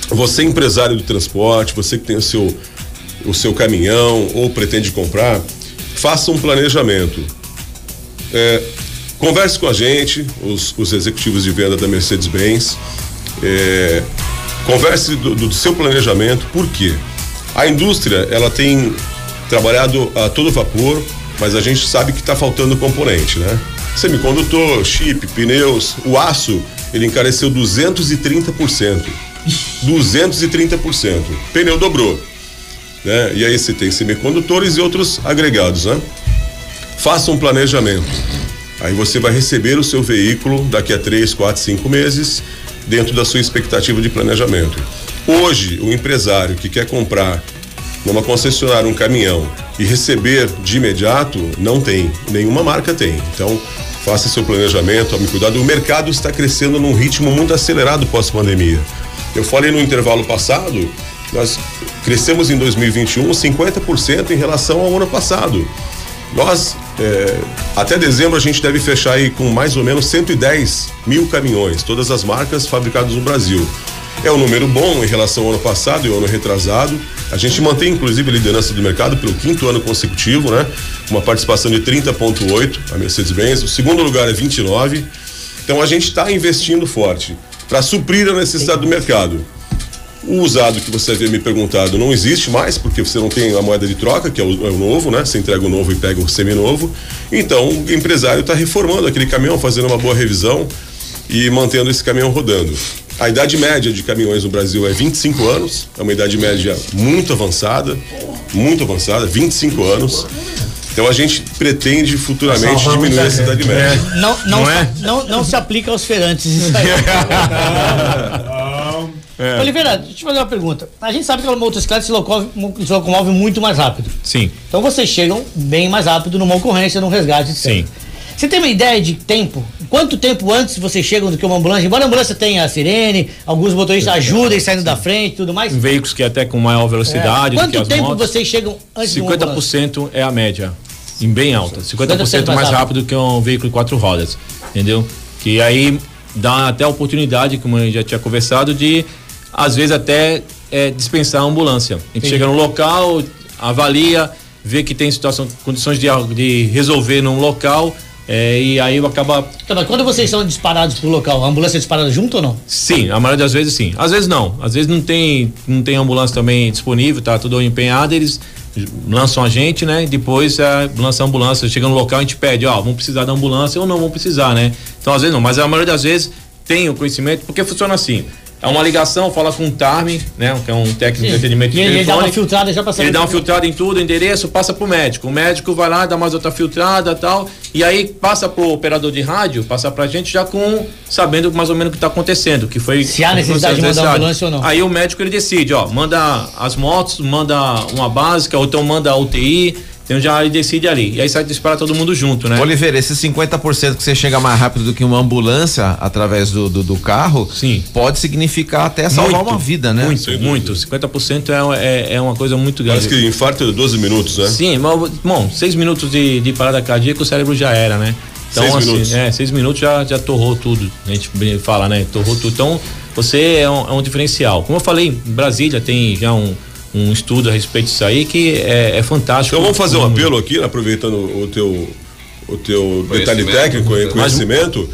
[SPEAKER 2] Você, empresário do transporte, você que tem o seu, o seu caminhão ou pretende comprar, faça um planejamento. É, converse com a gente, os, os executivos de venda da Mercedes-Benz. É, converse do, do seu planejamento, por quê? A indústria ela tem trabalhado a todo vapor, mas a gente sabe que está faltando componente, né? Semicondutor, chip, pneus, o aço, ele encareceu 230%. 230%. Pneu dobrou. Né? E aí você tem semicondutores e outros agregados, né? Faça um planejamento. Aí você vai receber o seu veículo daqui a três, quatro, cinco meses, dentro da sua expectativa de planejamento. Hoje, o empresário que quer comprar numa concessionária um caminhão e receber de imediato, não tem. Nenhuma marca tem. Então, faça seu planejamento, tome cuidado. O mercado está crescendo num ritmo muito acelerado pós-pandemia. Eu falei no intervalo passado, nós crescemos em 2021 50% em relação ao ano passado. Nós, é, até dezembro, a gente deve fechar aí com mais ou menos 110 mil caminhões, todas as marcas fabricadas no Brasil. É um número bom em relação ao ano passado e ao ano retrasado. A gente mantém, inclusive, a liderança do mercado pelo quinto ano consecutivo, né? Uma participação de 30,8 a Mercedes-Benz. O segundo lugar é 29. Então a gente está investindo forte para suprir a necessidade do mercado. O usado que você havia me perguntado não existe mais, porque você não tem a moeda de troca, que é o, é o novo, né? Você entrega o novo e pega o seminovo. Então, o empresário está reformando aquele caminhão, fazendo uma boa revisão e mantendo esse caminhão rodando. A idade média de caminhões no Brasil é 25 anos, é uma idade média muito avançada, muito avançada, 25 anos. Então a gente pretende futuramente diminuir essa idade média.
[SPEAKER 1] Não, não,
[SPEAKER 5] Não é?
[SPEAKER 1] não, não se aplica aos feirantes isso aí. [laughs]
[SPEAKER 5] É.
[SPEAKER 1] Oliveira, deixa eu te fazer uma pergunta. A gente sabe que a motocicleta se locomove, se locomove muito mais rápido.
[SPEAKER 5] Sim.
[SPEAKER 1] Então vocês chegam bem mais rápido numa ocorrência, num resgate, etc.
[SPEAKER 5] Sim.
[SPEAKER 1] Você tem uma ideia de tempo? Quanto tempo antes vocês chegam do que uma ambulância? Embora a ambulância tenha a sirene, alguns motoristas ajudem saindo da frente e tudo mais.
[SPEAKER 5] Veículos que até com maior velocidade do que
[SPEAKER 1] Quanto
[SPEAKER 5] as
[SPEAKER 1] tempo
[SPEAKER 5] motos.
[SPEAKER 1] vocês chegam antes de uma ambulância?
[SPEAKER 5] 50% é a média. Em bem alta. 50%,
[SPEAKER 1] 50%
[SPEAKER 5] mais
[SPEAKER 1] mais
[SPEAKER 5] rápido que um veículo de quatro rodas. Entendeu? Que aí dá até a oportunidade, como eu já tinha conversado, de às vezes até é, dispensar a ambulância. A gente chega no local, avalia, vê que tem situação, condições de, de resolver num local. é, e aí acaba
[SPEAKER 1] Então, mas quando vocês são disparados pro local, a ambulância é disparada junto ou não?
[SPEAKER 5] Sim, a maioria das vezes sim. Às vezes não. Às vezes não tem, não tem ambulância também disponível, tá tudo empenhado, eles lançam a gente, né? Depois é, lança a ambulância, chega no local a gente pede, ó, vamos precisar da ambulância ou não vamos precisar, né? Então às vezes não, mas a maioria das vezes tem o conhecimento, porque funciona assim. É uma ligação, fala com o Tarme, né? Que é um técnico de atendimento
[SPEAKER 1] E ele, ele dá uma filtrada já saber.
[SPEAKER 5] Ele dá uma filtrada em tudo, endereço, passa pro médico. O médico vai lá, dá mais outra filtrada tal. E aí passa pro operador de rádio, passa pra gente já com sabendo mais ou menos o que tá acontecendo. Que foi.
[SPEAKER 1] Se há necessidade de mandar ambulância ou não.
[SPEAKER 5] Aí o médico ele decide, ó, manda as motos, manda uma básica, ou então manda a UTI. Então já ele decide ali. E aí sai disparar todo mundo junto, né?
[SPEAKER 3] Oliveira, esses 50% que você chega mais rápido do que uma ambulância através do, do, do carro,
[SPEAKER 5] Sim.
[SPEAKER 3] pode significar até salvar uma vida, né?
[SPEAKER 5] Muito, muito. 50% é, é, é uma coisa muito grande.
[SPEAKER 2] Parece que infarto é 12 minutos, né?
[SPEAKER 5] Sim, mas, bom, seis minutos de, de parada cardíaca, o cérebro já era, né? Então,
[SPEAKER 2] Seis
[SPEAKER 5] assim,
[SPEAKER 2] minutos.
[SPEAKER 5] É, seis minutos já, já torrou tudo. A gente fala, né? Torrou tudo. Então, você é um, é um diferencial. Como eu falei, em Brasília tem já um, um estudo a respeito disso aí que é, é fantástico.
[SPEAKER 2] Então vamos fazer um apelo aqui, aproveitando o teu, o teu detalhe técnico e
[SPEAKER 6] Mas-
[SPEAKER 2] conhecimento.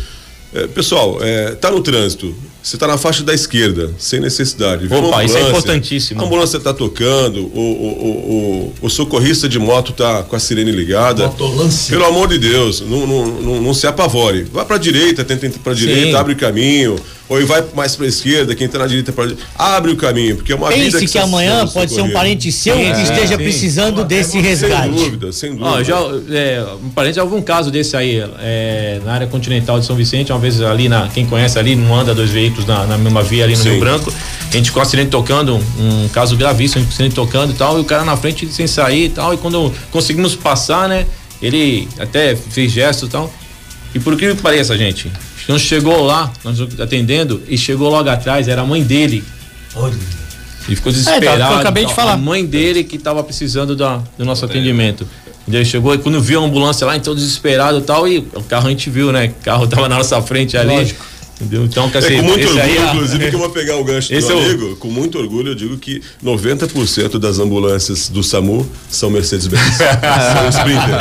[SPEAKER 2] É, pessoal, é, tá no trânsito, você tá na faixa da esquerda, sem necessidade. Uma
[SPEAKER 5] Opa, isso é importantíssimo.
[SPEAKER 2] A ambulância tá tocando, o, o, o, o, o socorrista de moto tá com a sirene ligada.
[SPEAKER 4] Motolância.
[SPEAKER 2] Pelo amor de Deus, não, não, não, não se apavore. Vá pra direita, tenta ir pra direita,
[SPEAKER 5] Sim.
[SPEAKER 2] abre o caminho. Ou vai mais pra esquerda, quem tá na direita pra abre o caminho, porque é uma vida
[SPEAKER 1] Pense que,
[SPEAKER 2] está
[SPEAKER 1] amanhã pode ser um parente seu
[SPEAKER 5] Sim,
[SPEAKER 1] que esteja
[SPEAKER 5] sim.
[SPEAKER 1] precisando desse
[SPEAKER 2] Sem
[SPEAKER 1] resgate.
[SPEAKER 2] dúvida, sem dúvida.
[SPEAKER 5] Já, é, um parente, já houve um caso desse aí, é, na área continental de São Vicente, uma vez ali na, quem conhece ali, não anda dois veículos na, na mesma via ali no
[SPEAKER 2] Sim.
[SPEAKER 5] Rio Branco, a gente com o acidente tocando, um, um caso gravíssimo, um acidente tocando e tal, e o cara na frente sem sair e tal, e quando conseguimos passar, né, ele até fez gestos e tal, e por que pareça, gente, quando chegou lá, nós atendendo, e chegou logo atrás, era a mãe dele, ele ficou desesperado.
[SPEAKER 1] É, tá, eu acabei de falar.
[SPEAKER 5] A mãe dele que estava precisando da, do nosso atendimento. Ele chegou e quando viu a ambulância lá, então desesperado e tal, e o carro a gente viu, né? O carro tava na nossa frente ali.
[SPEAKER 1] Lógico.
[SPEAKER 5] Entendeu? Então, quer
[SPEAKER 2] É com muito
[SPEAKER 5] esse
[SPEAKER 2] orgulho,
[SPEAKER 5] aí, ah,
[SPEAKER 2] inclusive, que eu vou pegar o gancho do
[SPEAKER 5] Esse
[SPEAKER 2] meu
[SPEAKER 5] é o-
[SPEAKER 2] amigo. Com muito orgulho, eu digo que 90% das ambulâncias do SAMU são Mercedes-Benz. [laughs] são Sprinter.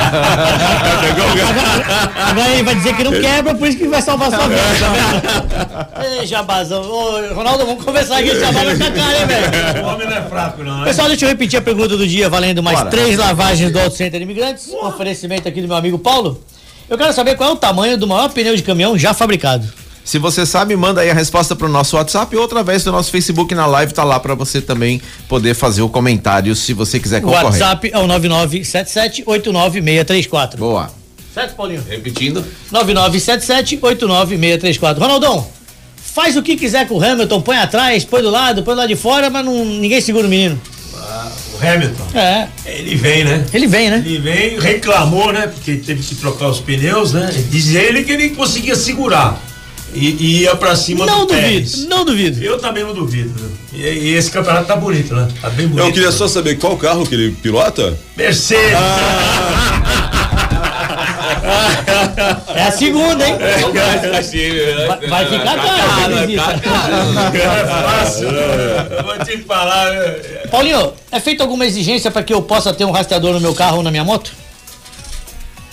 [SPEAKER 1] Agora ele vai dizer que não quebra, por isso que vai salvar sua vida, tá [laughs] vendo? Ei, jabazão. Ô, Ronaldo, vamos conversar aqui, jabá vai ficar caro, hein, velho?
[SPEAKER 4] O homem não é fraco, não. é?
[SPEAKER 1] Pessoal, deixa eu repetir a pergunta do dia, valendo mais
[SPEAKER 3] Bora.
[SPEAKER 1] três lavagens do Auto Center Imigrantes. Um oferecimento aqui do meu amigo Paulo. Eu quero saber qual é o tamanho do maior pneu de caminhão já fabricado.
[SPEAKER 3] Se você sabe, manda aí a resposta pro nosso WhatsApp ou através do nosso Facebook na live, tá lá para você também poder fazer o comentário se você quiser
[SPEAKER 1] O
[SPEAKER 3] concorrer.
[SPEAKER 1] WhatsApp é o 997789634.
[SPEAKER 3] Boa.
[SPEAKER 1] Certo, Paulinho?
[SPEAKER 6] Repetindo.
[SPEAKER 1] 997789634. Ronaldão, faz o que quiser com o Hamilton, põe atrás, põe do lado, põe do lado de fora, mas não, ninguém segura o menino.
[SPEAKER 4] O Hamilton.
[SPEAKER 1] É,
[SPEAKER 4] Ele vem, né?
[SPEAKER 1] ele vem, né?
[SPEAKER 4] Ele vem, reclamou, né? Porque teve que trocar os pneus, né? Diz ele que ele conseguia segurar. E, e ia pra cima
[SPEAKER 1] Não
[SPEAKER 4] do Pérez.
[SPEAKER 1] duvido, não duvido.
[SPEAKER 4] Eu também não duvido. né? E, e esse campeonato tá bonito, né? Tá bem bonito.
[SPEAKER 2] Eu queria só saber qual carro que ele pilota?
[SPEAKER 4] Mercedes.
[SPEAKER 1] É a segunda, hein?
[SPEAKER 6] Vai,
[SPEAKER 1] vai ficar caro,
[SPEAKER 6] vai
[SPEAKER 1] Luizito.
[SPEAKER 6] ficar caro.
[SPEAKER 4] É fácil. Eu vou te falar. né?
[SPEAKER 1] Paulinho, é feita alguma exigência para que eu possa ter um rastreador no meu carro ou na minha moto?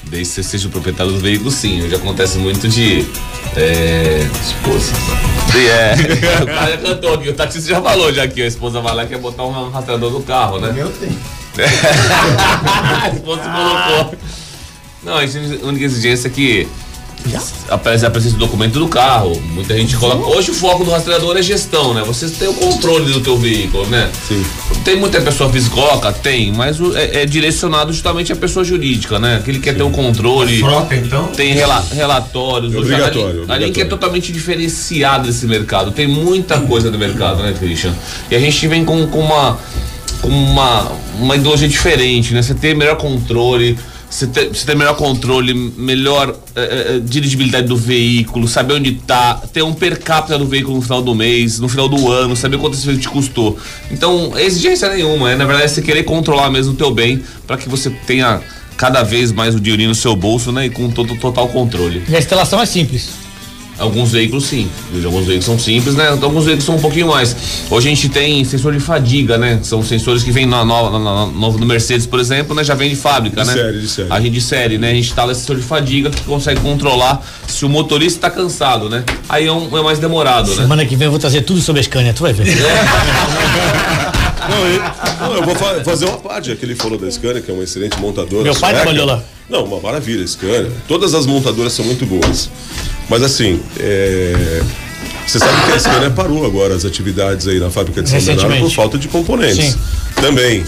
[SPEAKER 6] Desde que você seja o proprietário do veículo, sim. Hoje acontece muito de. É. Esposa. Sim, é. [laughs] O cara já cantou aqui, o taxista já falou já que a esposa vai lá e quer botar um rastreador no carro, né?
[SPEAKER 8] Eu tenho. [laughs]
[SPEAKER 6] a esposa colocou. Não, a única exigência é que aparece a presença do documento do carro. Muita gente coloca. Hoje o foco do rastreador é gestão, né? Você tem o controle do teu veículo, né?
[SPEAKER 2] Sim.
[SPEAKER 6] Tem muita pessoa física? Tem, mas o- é, é direcionado justamente à pessoa jurídica, né? Aquele que quer ter o controle.
[SPEAKER 4] Frota, então.
[SPEAKER 6] Tem rela- relatórios.
[SPEAKER 2] É obrigatório,
[SPEAKER 6] a, a é
[SPEAKER 2] obrigatório.
[SPEAKER 6] totalmente diferenciada desse mercado. Tem muita coisa no mercado, né, Christian? E a gente vem com, com uma com uma, uma ideologia diferente, né? Você ter melhor controle, você ter, você ter melhor controle, melhor eh, eh, dirigibilidade do veículo, saber onde tá, ter um per capita do veículo no final do mês, no final do ano, saber quanto esse veículo te custou. Então, é exigência nenhuma, é na verdade é você querer controlar mesmo o teu bem para que você tenha cada vez mais o dinheirinho no seu bolso, né? E com todo total controle.
[SPEAKER 1] E a instalação é simples.
[SPEAKER 6] Alguns veículos sim, alguns veículos são simples, né? Alguns veículos são um pouquinho mais. Hoje a gente tem sensor de fadiga, né? São sensores que vêm na nova, na, na- no, no Mercedes, por exemplo, né? Já vem de fábrica,
[SPEAKER 2] De
[SPEAKER 6] né?
[SPEAKER 2] série, de série.
[SPEAKER 6] A gente de série, né? A gente instala esse sensor de fadiga que consegue controlar se o motorista está cansado, né? Aí é, um- é mais demorado, né?
[SPEAKER 1] Semana que vem eu vou trazer tudo sobre a Scania, tu vai ver. [laughs]
[SPEAKER 2] Não, eu, não, eu vou fa- fazer uma parte, já que ele falou da Scania, que é uma excelente montadora.
[SPEAKER 1] Meu pai
[SPEAKER 2] sueca.
[SPEAKER 1] trabalhou lá.
[SPEAKER 2] Não, uma maravilha, Scania. Todas as montadoras são muito boas. Mas assim, é, você sabe que a Scania parou agora as atividades aí na fábrica de São Bernardo por falta de componentes.
[SPEAKER 1] Sim.
[SPEAKER 2] Também.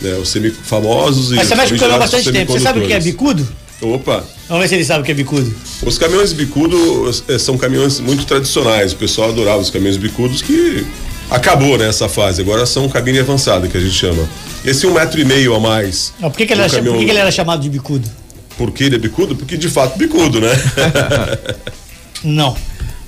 [SPEAKER 2] Né, os semi famosos e
[SPEAKER 1] Mas você caminhão há bastante tempo. Você sabe o que é bicudo?
[SPEAKER 2] Opa,
[SPEAKER 1] Vamos ver se ele sabe o que é bicudo.
[SPEAKER 2] os caminhões bicudo eh, são caminhões muito tradicionais. O pessoal adorava os caminhões bicudos que acabou né, essa fase. Agora são cabine avançada, que a gente chama. Esse um metro e meio a mais.
[SPEAKER 1] Não, por que, que, ele, era, cha- por
[SPEAKER 2] caminhão-
[SPEAKER 1] que, que ele era chamado de bicudo?
[SPEAKER 2] Por que ele é bicudo? Porque de fato bicudo, né? [laughs]
[SPEAKER 1] Não.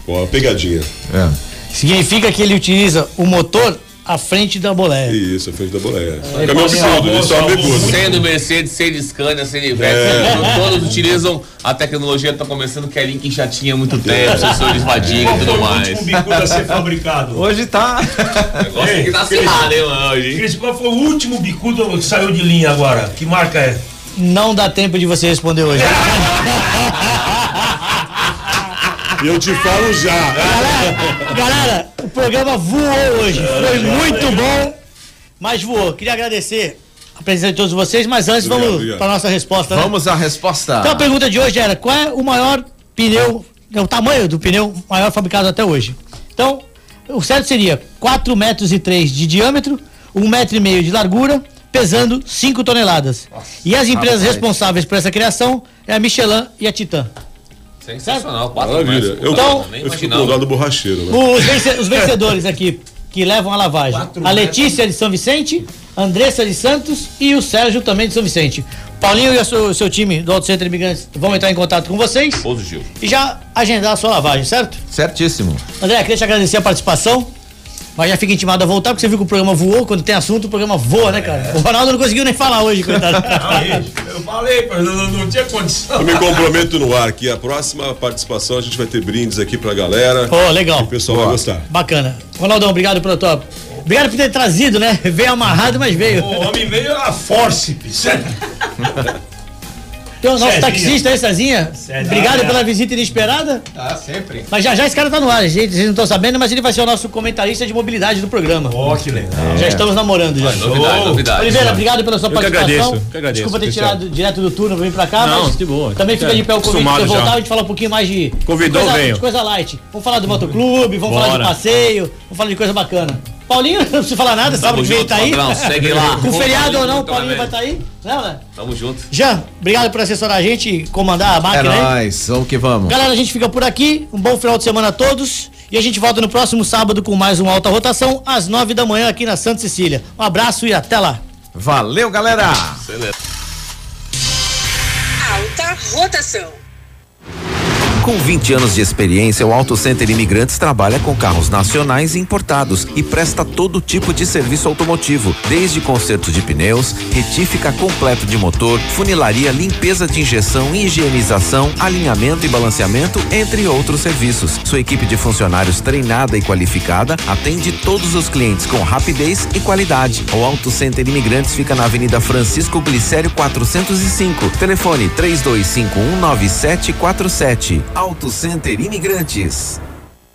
[SPEAKER 2] Ó, a pegadinha.
[SPEAKER 3] É.
[SPEAKER 1] Significa que ele utiliza o motor à frente da boleia.
[SPEAKER 2] Isso, a frente da boleia.
[SPEAKER 1] É,
[SPEAKER 2] caminhão bicudo, ele só bicudo.
[SPEAKER 6] Sendo Mercedes, sendo Scania, sendo Iveco,
[SPEAKER 2] É.
[SPEAKER 6] todos utilizam a tecnologia que tá começando, que é Link já tinha muito tempo, sensor de fadiga e
[SPEAKER 4] Qual foi
[SPEAKER 6] tudo
[SPEAKER 4] o
[SPEAKER 6] mais.
[SPEAKER 4] último bicudo a ser fabricado?
[SPEAKER 3] Hoje tá.
[SPEAKER 6] Negócio que tá acirrado, hein, mano, hoje.
[SPEAKER 4] Cris, qual foi o último bicudo que saiu de linha agora? Que marca é?
[SPEAKER 1] Não dá tempo de você responder hoje. [laughs]
[SPEAKER 2] Eu te falo já.
[SPEAKER 1] Galera, galera, o programa voou hoje. Foi muito bom, mas voou. Queria agradecer a presença de todos vocês, mas antes
[SPEAKER 2] Obrigado,
[SPEAKER 1] vamos para nossa resposta. Né?
[SPEAKER 3] Vamos à resposta.
[SPEAKER 1] Então a pergunta de hoje era: qual é o maior pneu, é o tamanho do pneu maior fabricado até hoje? Então, o certo seria 4 metros e 3 de diâmetro, 1 metro e meio de largura, pesando 5 toneladas. E as empresas
[SPEAKER 3] rapaz.
[SPEAKER 1] responsáveis por essa criação é a Michelin e a Titan.
[SPEAKER 6] Sensacional, quatro
[SPEAKER 2] Maravilha. Eu,
[SPEAKER 1] Então,
[SPEAKER 2] eu fico com
[SPEAKER 6] imaginava.
[SPEAKER 2] o dó do borracheiro, né?
[SPEAKER 1] Os, vence- os vencedores aqui que levam a lavagem. A Letícia de São Vicente, Andressa de Santos e o Sérgio também de São Vicente. Paulinho e o seu, seu time do Auto Centro Imigrantes vão entrar em contato com vocês
[SPEAKER 6] Positivo.
[SPEAKER 1] e já agendar a sua lavagem, certo?
[SPEAKER 3] Certíssimo.
[SPEAKER 1] André, queria te agradecer a participação. Mas já fica intimado a voltar, porque você viu que o programa voou. Quando tem assunto, o programa voa, né, cara? O Ronaldo não conseguiu nem falar hoje, coitado. [laughs]
[SPEAKER 4] Aí, eu falei, mas não, não tinha condição.
[SPEAKER 2] Eu me comprometo no ar que a próxima participação a gente vai ter brindes aqui pra galera.
[SPEAKER 1] Pô, legal.
[SPEAKER 2] O pessoal vai gostar.
[SPEAKER 1] Bacana. Ronaldão, obrigado pela tua. Obrigado por ter trazido, né? Veio amarrado, mas veio.
[SPEAKER 4] O homem veio a fórceps. [laughs]
[SPEAKER 1] Tem o nosso
[SPEAKER 4] Cezinha.
[SPEAKER 1] taxista aí, Cezinha.
[SPEAKER 4] Cezinha.
[SPEAKER 1] Obrigado
[SPEAKER 4] Ah, é.
[SPEAKER 1] pela visita inesperada.
[SPEAKER 8] Ah, sempre.
[SPEAKER 1] Mas já já esse cara tá no ar, gente. Vocês não estão sabendo, mas ele vai ser o nosso comentarista de mobilidade do programa.
[SPEAKER 4] Ó, que legal.
[SPEAKER 1] Já estamos namorando já.
[SPEAKER 6] Novidade,
[SPEAKER 4] Show.
[SPEAKER 6] novidade.
[SPEAKER 1] Oliveira, obrigado pela sua
[SPEAKER 5] Eu que
[SPEAKER 1] participação.
[SPEAKER 5] agradeço, que agradeço,
[SPEAKER 1] Desculpa ter
[SPEAKER 5] Cristiano.
[SPEAKER 1] tirado direto do turno pra vir pra cá,
[SPEAKER 5] Não,
[SPEAKER 1] mas
[SPEAKER 5] de boa.
[SPEAKER 1] também fica de pé o convite pra voltar e a gente falar um pouquinho mais de,
[SPEAKER 5] Convidou,
[SPEAKER 1] coisa,
[SPEAKER 5] venho.
[SPEAKER 1] de coisa light. Vamos falar do motoclube, vamos falar de
[SPEAKER 5] Bora.
[SPEAKER 1] passeio, vamos falar de coisa bacana. Paulinho, [laughs] não precisa falar nada, sabe
[SPEAKER 6] Tamo
[SPEAKER 1] que ele
[SPEAKER 6] junto,
[SPEAKER 1] tá aí.
[SPEAKER 6] patrão, segue lá.
[SPEAKER 1] Com feriado ou não, o Paulinho vai estar aí. Não, né?
[SPEAKER 6] Tamo junto.
[SPEAKER 1] Jean, obrigado por assessorar a gente e comandar a
[SPEAKER 3] É
[SPEAKER 1] máquina aí.
[SPEAKER 3] nóis, vamos que vamos.
[SPEAKER 1] Galera, a gente fica por aqui. Um bom final de semana a todos. E a gente volta no próximo sábado com mais um Alta Rotação, às nove da manhã aqui na Santa Cecília. Um abraço e até lá.
[SPEAKER 6] Valeu, galera!
[SPEAKER 9] Alta rotação.
[SPEAKER 3] Com 20 anos de experiência, o Auto Center Imigrantes trabalha com carros nacionais e importados e presta todo tipo de serviço automotivo, desde conserto de pneus, retífica completo de motor, funilaria, limpeza de injeção, higienização, alinhamento e balanceamento, entre outros serviços. Sua equipe de funcionários treinada e qualificada atende todos os clientes com rapidez e qualidade. O Auto Center Imigrantes fica na Avenida Francisco Glicério 405. Telefone 32519747. Auto Center Imigrantes.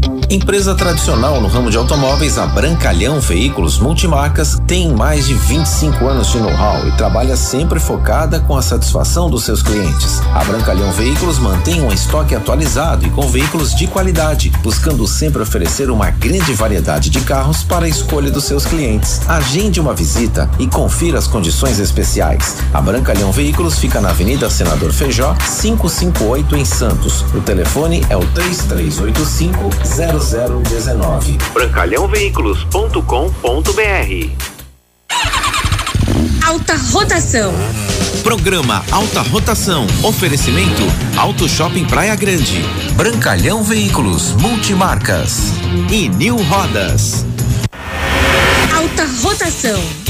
[SPEAKER 10] thank you.
[SPEAKER 3] Empresa tradicional no ramo de automóveis, a Brancalhão Veículos Multimarcas tem mais de 25 anos de know-how e trabalha sempre focada com a satisfação dos seus clientes. A Brancalhão Veículos mantém um estoque atualizado e com veículos de qualidade, buscando sempre oferecer uma grande variedade de carros para a escolha dos seus clientes. Agende uma visita e confira as condições especiais. A Brancalhão Veículos fica na Avenida Senador Feijó, 558 em Santos. O telefone é o 3385 0019. Brancalhãoveículos.com.br
[SPEAKER 9] Alta rotação.
[SPEAKER 3] Programa Alta Rotação. Oferecimento Auto Shopping Praia Grande. Brancalhão Veículos Multimarcas. E New Rodas. Alta rotação.